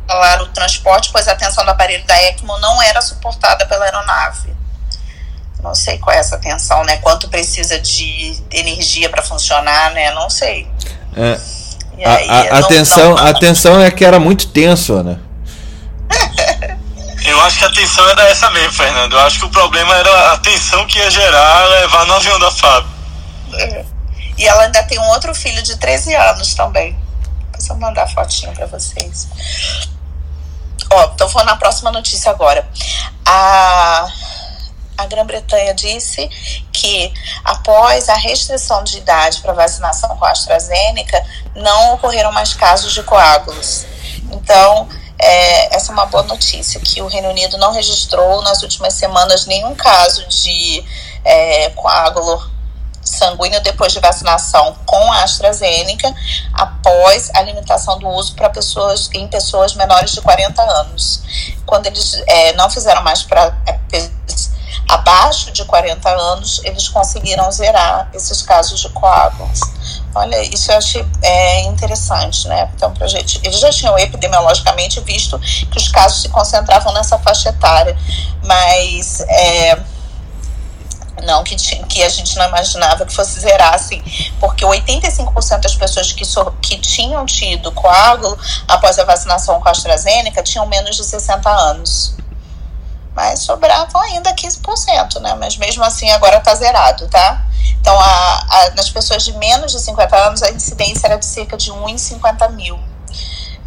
falar o transporte, pois a tensão do aparelho da ECMO não era suportada pela aeronave. Não sei qual é essa tensão, né? Quanto precisa de energia para funcionar, né? Não sei. É, a, a, a, não, tensão, não... a tensão é que era muito tenso, né? Eu acho que a tensão era essa mesmo, Fernando. Eu acho que o problema era a tensão que ia gerar levar no avião da Fábio. É. E ela ainda tem um outro filho de 13 anos também. Eu mandar a fotinho para vocês. Ó, então vou na próxima notícia agora. A a Grã-Bretanha disse que, após a restrição de idade para vacinação com a AstraZeneca, não ocorreram mais casos de coágulos. Então, é, essa é uma boa notícia, que o Reino Unido não registrou nas últimas semanas nenhum caso de é, coágulo sanguíneo depois de vacinação com a AstraZeneca, após a limitação do uso para pessoas em pessoas menores de 40 anos. Quando eles é, não fizeram mais para é, abaixo de 40 anos, eles conseguiram zerar esses casos de coágulos. Olha, isso eu achei é, interessante, né? Então, pra gente, eles já tinham epidemiologicamente visto que os casos se concentravam nessa faixa etária, mas é, não que, que a gente não imaginava que fosse zerar assim, porque 85% das pessoas que, so, que tinham tido coágulo após a vacinação com a AstraZeneca tinham menos de 60 anos mas sobravam ainda 15%, né? Mas mesmo assim agora está zerado, tá? Então, a, a, nas pessoas de menos de 50 anos, a incidência era de cerca de 1 em 50 mil.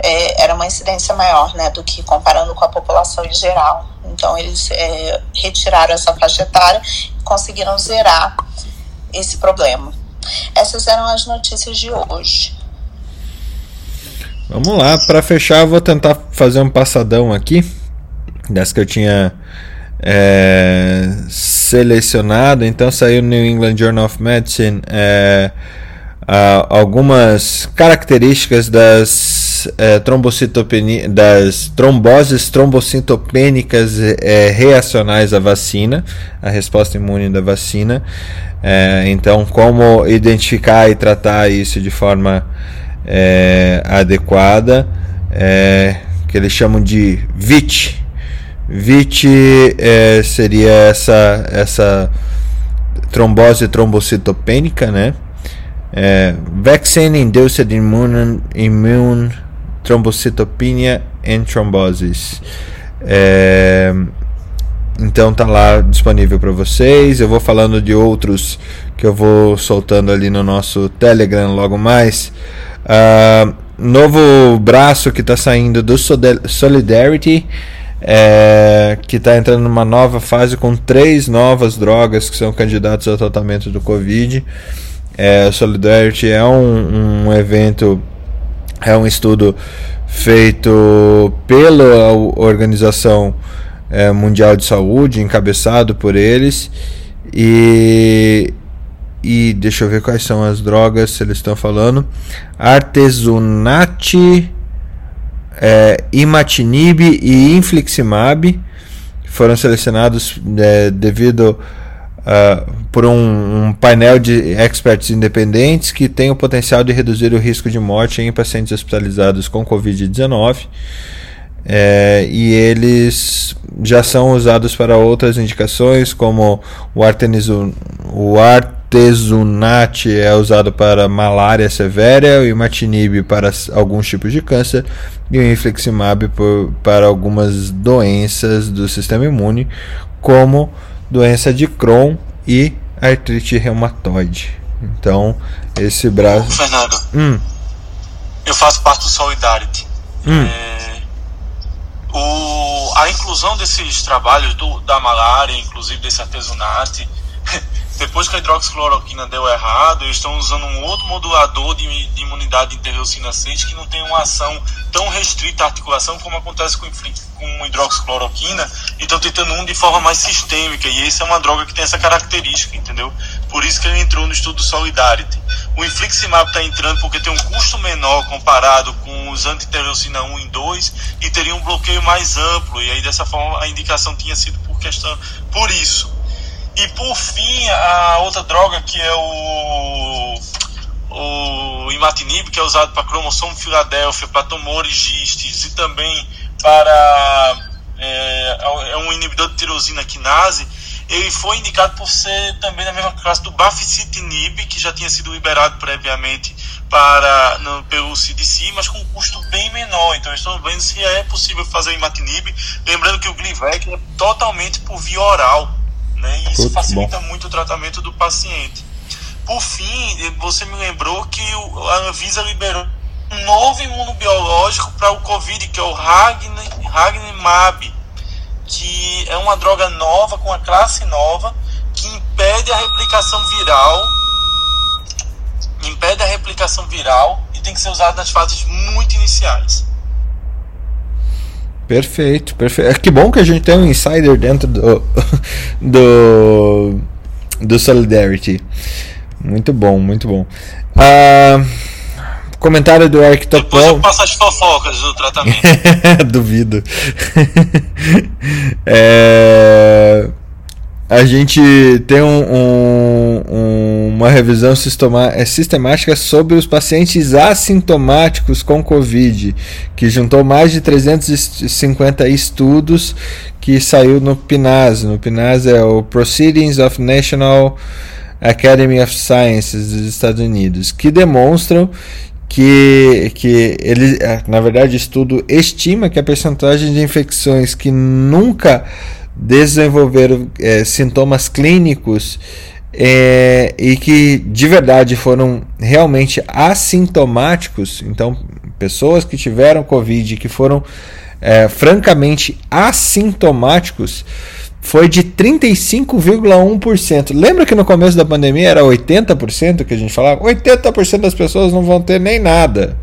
É, era uma incidência maior, né, do que comparando com a população em geral. Então, eles é, retiraram essa faixa etária e conseguiram zerar esse problema. Essas eram as notícias de hoje. Vamos lá, para fechar, vou tentar fazer um passadão aqui das que eu tinha é, selecionado. Então saiu no New England Journal of Medicine é, algumas características das, é, das tromboses trombocitopênicas é, reacionais à vacina, a resposta imune da vacina. É, então, como identificar e tratar isso de forma é, adequada, que eles chamam de VIT, VIT é, seria essa, essa trombose trombocitopênica, né? É, Vaccine Induced Immune, immune Thrombocytopenia and Thrombosis. É, então tá lá disponível para vocês. Eu vou falando de outros que eu vou soltando ali no nosso Telegram logo mais. Uh, novo braço que está saindo do Solidarity é, que está entrando numa nova fase com três novas drogas que são candidatos ao tratamento do Covid. É, Solidarity é um, um evento, é um estudo feito pela Organização é, Mundial de Saúde, encabeçado por eles. E, e deixa eu ver quais são as drogas, se eles estão falando. Artesunate é, imatinib e infliximab foram selecionados é, devido uh, por um, um, painel de experts independentes que tem o potencial de reduzir o risco de morte em pacientes hospitalizados com Covid-19. é, e eles já são usados para outras indicações, como o, artenizo, o artesunate é usado para malária severa, o imatinib para alguns tipos de câncer e o infliximab por, para algumas doenças do sistema imune, como doença de Crohn e artrite reumatoide. Então, esse braço. Fernando, hum. eu faço parte do Solidarity. Hum. É, o, a inclusão desses trabalhos do, da malária, inclusive desse artesonate, *laughs* depois que a hidroxicloroquina deu errado, eles estão usando um outro modulador de, de imunidade interleucina 6 que não tem uma ação tão restrita à articulação como acontece com, com hidroxicloroquina, e estão tentando um de forma mais sistêmica, e esse é uma droga que tem essa característica, entendeu? Por isso que ele entrou no estudo Solidarity. O infliximab está entrando porque tem um custo menor comparado com os anti-interleucina 1 e 2 e teria um bloqueio mais amplo, e aí dessa forma a indicação tinha sido por questão por isso. E por fim, a outra droga que é o, o imatinib, que é usado para cromossomo Filadélfia, para tumores gistes e também para. É, é um inibidor de tirosina quinase. Ele foi indicado por ser também na mesma classe do baficitinib, que já tinha sido liberado previamente para no, pelo CDC, mas com um custo bem menor. Então, estamos vendo se é possível fazer imatinib. Lembrando que o Glivec é totalmente por via oral né? E isso facilita muito o tratamento do paciente. Por fim, você me lembrou que a Anvisa liberou um novo imunobiológico para o Covid, que é o Ragnemab, que é uma droga nova, com uma classe nova, que impede a replicação viral, impede a replicação viral e tem que ser usado nas fases muito iniciais. Perfeito, perfeito. É que bom que a gente tem um insider dentro do *laughs* do, do Solidarity. Muito bom, muito bom. Ah, comentário do Depois Arquitopol. eu passo as fofocas do tratamento. *laughs* Duvido. *laughs* É, a gente tem um- um- um- uma revisão é, sistemática sobre os pacientes assintomáticos com Covid, que juntou mais de 350 estudos que saiu no PNAS. No PNAS é o Proceedings of National Academy of Sciences dos Estados Unidos, que demonstram que, que ele, eh, na verdade, o estudo estima que a percentagem de infecções que nunca desenvolveram eh, sintomas clínicos eh, e que de verdade foram realmente assintomáticos, então pessoas que tiveram Covid que foram eh, francamente assintomáticos foi de 35,1%. Lembra que no começo da pandemia era 80% que a gente falava? 80% das pessoas não vão ter nem nada.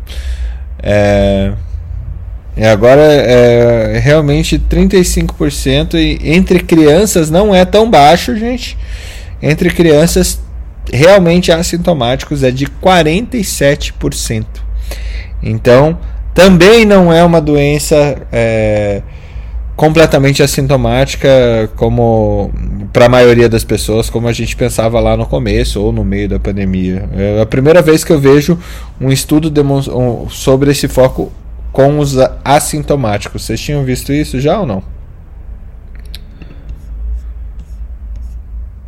É, e agora é realmente 35% e entre crianças não é tão baixo, gente. Entre crianças realmente assintomáticos é de 47%. Então, também não é uma doença é, completamente assintomática como para a maioria das pessoas, como a gente pensava lá no começo ou no meio da pandemia. É a primeira vez que eu vejo um estudo sobre esse foco com os assintomáticos. Vocês tinham visto isso já ou não?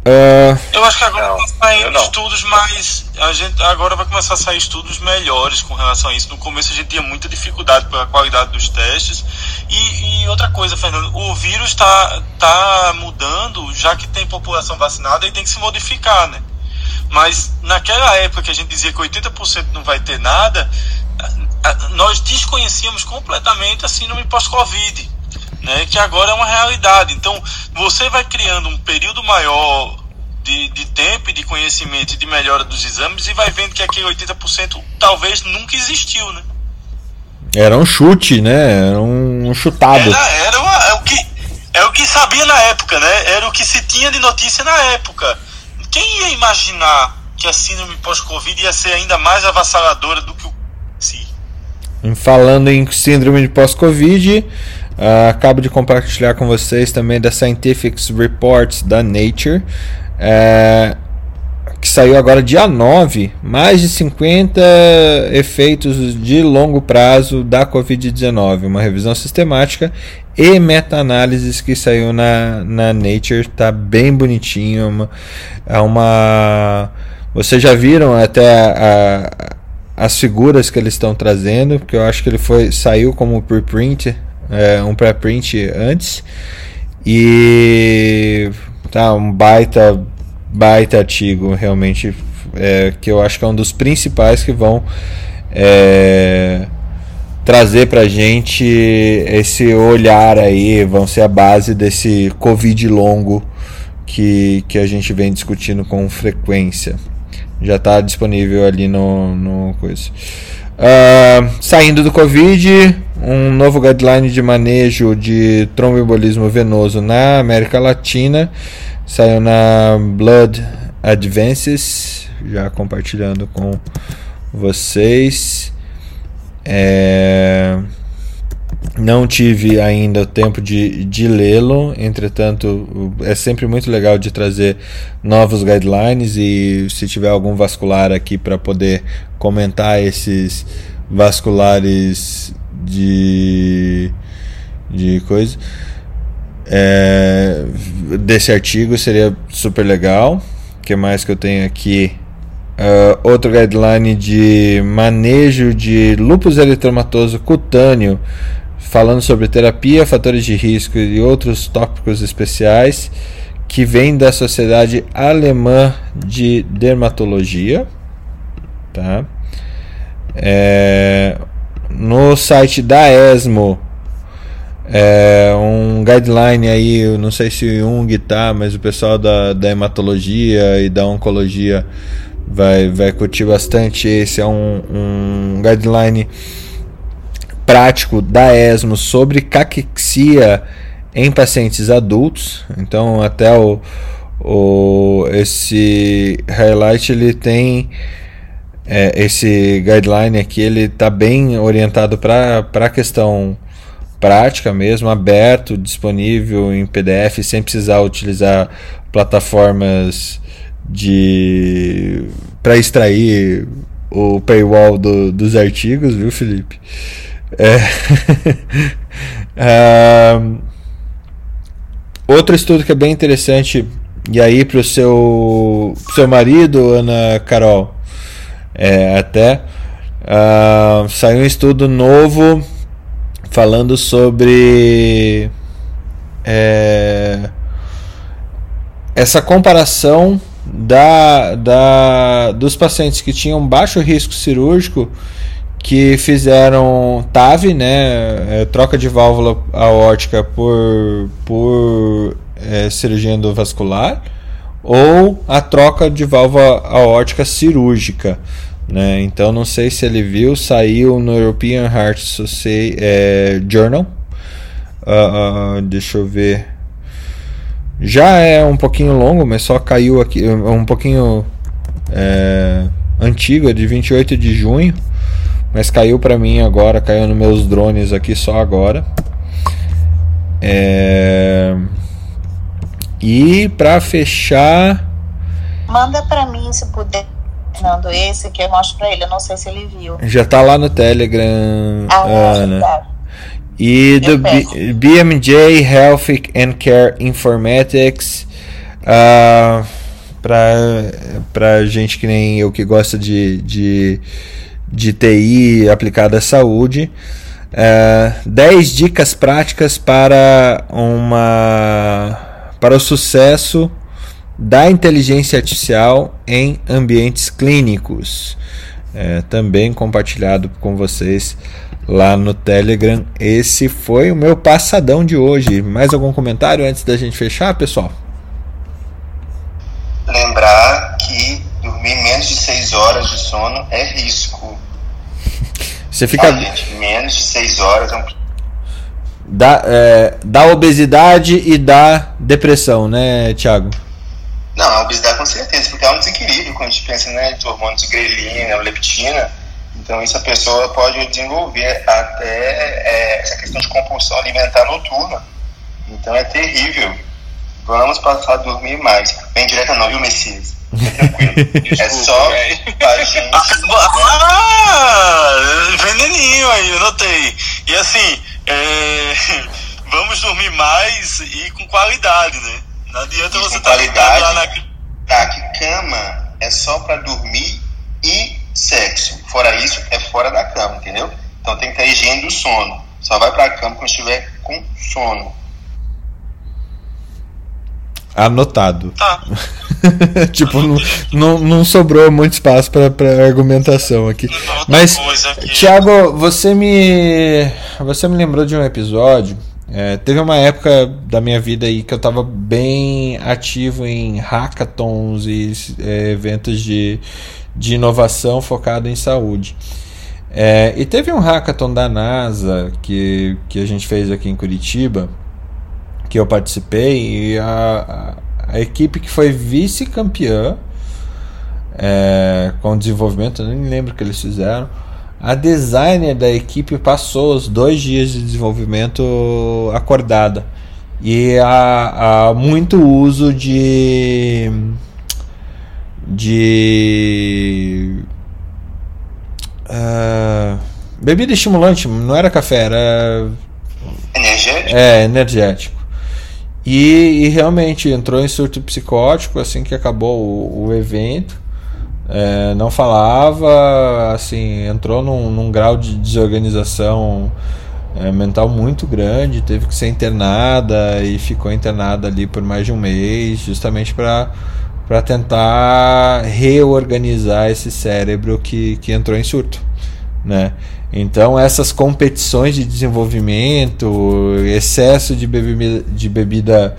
Ah, Eu acho que agora Não, vai sair estudos mais. A gente agora vai começar a sair estudos melhores com relação a isso. No começo a gente tinha muita dificuldade pela qualidade dos testes. E, e outra coisa, Fernando, o vírus está tá mudando, já que tem população vacinada e tem que se modificar, né? Mas naquela época que a gente dizia que 80% não vai ter nada, nós desconhecíamos completamente a síndrome pós-Covid, né? que agora é uma realidade. Então, você vai criando um período maior de, de tempo e de conhecimento e de melhora dos exames e vai vendo que aquele 80% talvez nunca existiu, né? era um chute, né? Era um chutado. Era, era uma- é, o que, é o que sabia na época, né? Era o que se tinha de notícia na época. Quem ia imaginar que a síndrome pós-Covid ia ser ainda mais avassaladora do que o si? Falando em síndrome de pós-Covid, ah, acabo de compartilhar com vocês também da Scientific Reports da Nature, eh, que saiu agora dia 9, mais de 50 efeitos de longo prazo da Covid-19, uma revisão sistemática e meta-análises que saiu na, na Nature, tá bem bonitinho, uma, é uma vocês já viram até a, as figuras que eles estão trazendo, porque eu acho que ele foi saiu como preprint, é, um pré-print antes. E tá um baita baita artigo realmente é, que eu acho que é um dos principais que vão é, trazer pra gente esse olhar aí, vão ser a base desse Covid longo que, que a gente vem discutindo com frequência já está disponível ali no, no coisa. Uh, saindo do Covid, um novo guideline de manejo de tromboembolismo venoso na América Latina saiu na Blood Advances, já compartilhando com vocês. É... Não tive ainda o tempo de, de lê-lo, entretanto, é sempre muito legal de trazer novos guidelines e se tiver algum vascular aqui para poder comentar esses vasculares de, de coisa é, desse artigo seria super legal. O que mais que eu tenho aqui? Uh, outro guideline de manejo de lúpus eritematoso cutâneo falando sobre terapia, fatores de risco e outros tópicos especiais, que vem da Sociedade Alemã de Dermatologia. Tá? É, no site da ESMO, é, um guideline aí, eu não sei se o Jung tá, mas o pessoal da, da hematologia e da oncologia vai, vai curtir bastante. Esse é um, um guideline prático da ESMO sobre caquexia em pacientes adultos. Então, até o, o esse highlight ele tem é, esse guideline aqui, ele está bem orientado para a questão prática mesmo, aberto, disponível em PDF, sem precisar utilizar plataformas de para extrair o paywall do, dos artigos, viu, Felipe? É. *laughs* uh, outro estudo que é bem interessante, e aí para o seu, seu marido, Ana Carol, é, até uh, saiu um estudo novo falando sobre é, essa comparação da, da, dos pacientes que tinham baixo risco cirúrgico que fizeram TAV, né, é, troca de válvula aórtica por, por é, cirurgia endovascular, ou a troca de válvula aórtica cirúrgica. Né? Então não sei se ele viu, saiu no European Heart Society é, Journal. Uh, uh, deixa eu ver. Já é um pouquinho longo, mas só caiu aqui. Um pouquinho é, antigo, é de 28 de junho. Mas caiu para mim agora, caiu nos meus drones aqui só agora. É... E para fechar. Manda para mim se puder, Fernando, esse que eu mostro para ele. Eu não sei se ele viu. Já tá lá no Telegram, ah, Ana. Tá. E do B BMJ Health and Care Informatics. Uh, para gente que nem eu que gosta de, de de TI aplicada à saúde. É, 10 dicas práticas para uma para o sucesso da inteligência artificial em ambientes clínicos. É, também compartilhado com vocês lá no Telegram. Esse foi o meu passadão de hoje. Mais algum comentário antes da gente fechar, pessoal? Lembrar que dormir menos de 6 horas de sono é risco. Você fica. Ah, gente, menos de 6 horas é um. Da, é, da obesidade e da depressão, né, Thiago? Não, a obesidade com certeza, porque há um desequilíbrio quando a gente pensa né, de hormônios de grelina, leptina. Então, isso a pessoa pode desenvolver até é, essa questão de compulsão alimentar noturna. Então, é terrível. Vamos passar a dormir mais. Bem direta não, viu, Messias? É só a gente. Ah, veneninho aí, eu notei. E assim, é, *laughs* vamos dormir mais e com qualidade, né? Não adianta E você estar qualidade. lá na. Tá, que cama é só pra dormir e sexo. Fora isso, é fora da cama, entendeu? Então tem que ter higiene do sono. Só vai pra cama quando estiver com sono. Anotado. Tá. *laughs* tipo, não, não, não sobrou muito espaço para argumentação aqui. Outra Mas, Thiago, você me, você me lembrou de um episódio. é, teve uma época da minha vida aí que eu estava bem ativo em hackathons e é, eventos de, de inovação focado em saúde. É, e teve um hackathon da NASA que, que a gente fez aqui em Curitiba, que eu participei, e a, a, equipe que foi vice-campeã é, com desenvolvimento, eu nem lembro o que eles fizeram. A designer da equipe passou os dois dias de desenvolvimento acordada. E há, há muito uso de. de. ah, bebida estimulante, não era café, era Energético? é, energético. E, e realmente entrou em surto psicótico assim que acabou o, o evento. É, não falava, assim, entrou num, num grau de desorganização é, mental muito grande, teve que ser internada e ficou internada ali por mais de um mês, justamente para para tentar reorganizar esse cérebro que, que entrou em surto, né? Então essas competições de desenvolvimento, excesso de bebida, de bebida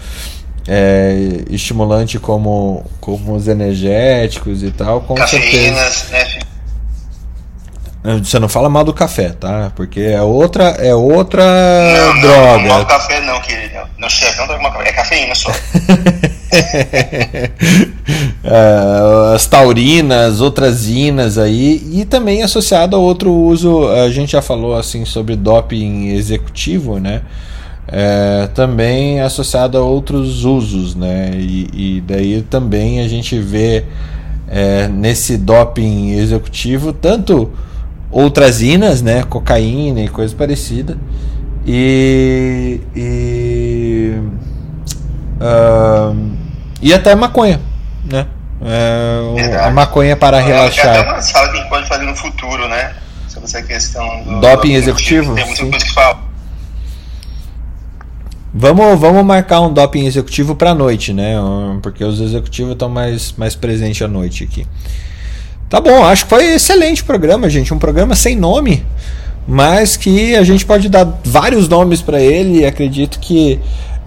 é, estimulante como, como os energéticos e tal, com certeza. Cafeínas, né? filho? Você não fala mal do café, tá? Porque é outra, é outra Não, não, droga. não, não café não, querido. Não, chefe, não toma café. É cafeína só. *laughs* As taurinas, outras inas aí, e também associado a outro uso, a gente já falou assim sobre doping executivo, né? É, também associado a outros usos, né? E, e daí também a gente vê é, nesse doping executivo tanto outras inas, né? Cocaína e coisa parecida. E. e ahn, e até maconha, né? É, a maconha para É até relaxar. uma sala que a gente pode fazer no futuro, né? Sobre essa questão do. Doping do- executivo? Tem muita coisa que fala. Vamos, vamos marcar um doping executivo para noite, né? Porque os executivos estão mais, mais presentes à noite aqui. Tá bom, acho que foi excelente o programa, gente. Um programa sem nome, mas que a gente pode dar vários nomes para ele. Acredito que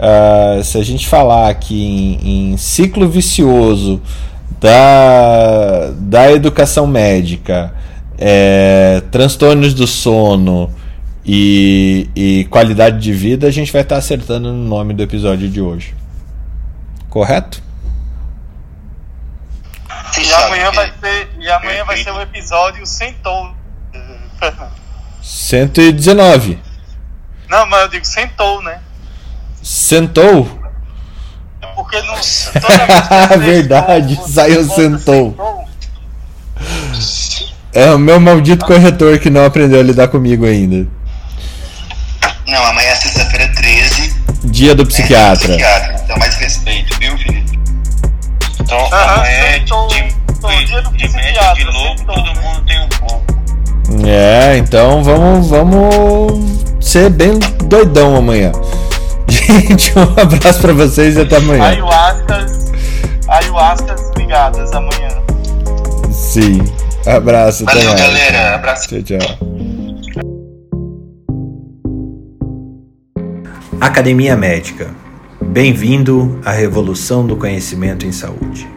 ah, se a gente falar aqui em, em ciclo vicioso da, da educação médica, é, transtornos do sono e, e qualidade de vida, a gente vai estar acertando no nome do episódio de hoje. Correto? E amanhã que- vai ser, e amanhã vai ser o episódio sem tom. 119. Não, mas eu digo sem tom, né? Sentou? Porque não. *laughs* Toda Verdade, saiu sentou. sem tom, É o meu maldito corretor que não aprendeu a lidar comigo ainda. Não, amanhã é sexta-feira 13. Dia do né? psiquiatra. Psiquiatra. Então, mais respeito, viu, Felipe? Então, Aham, amanhã é sentou. de, Sentou, dia do de, de médico psiquiatra, de louco, sentou. todo mundo tem um pouco. É, então vamos, vamos ser bem doidão amanhã. Gente, um abraço pra vocês e até amanhã. Ayahuascas. Ayahuascas ligadas amanhã. Sim. Abraço, até Valeu, mais. galera. Abraço. Tchau, tchau. Academia Médica. Bem-vindo à revolução do conhecimento em saúde.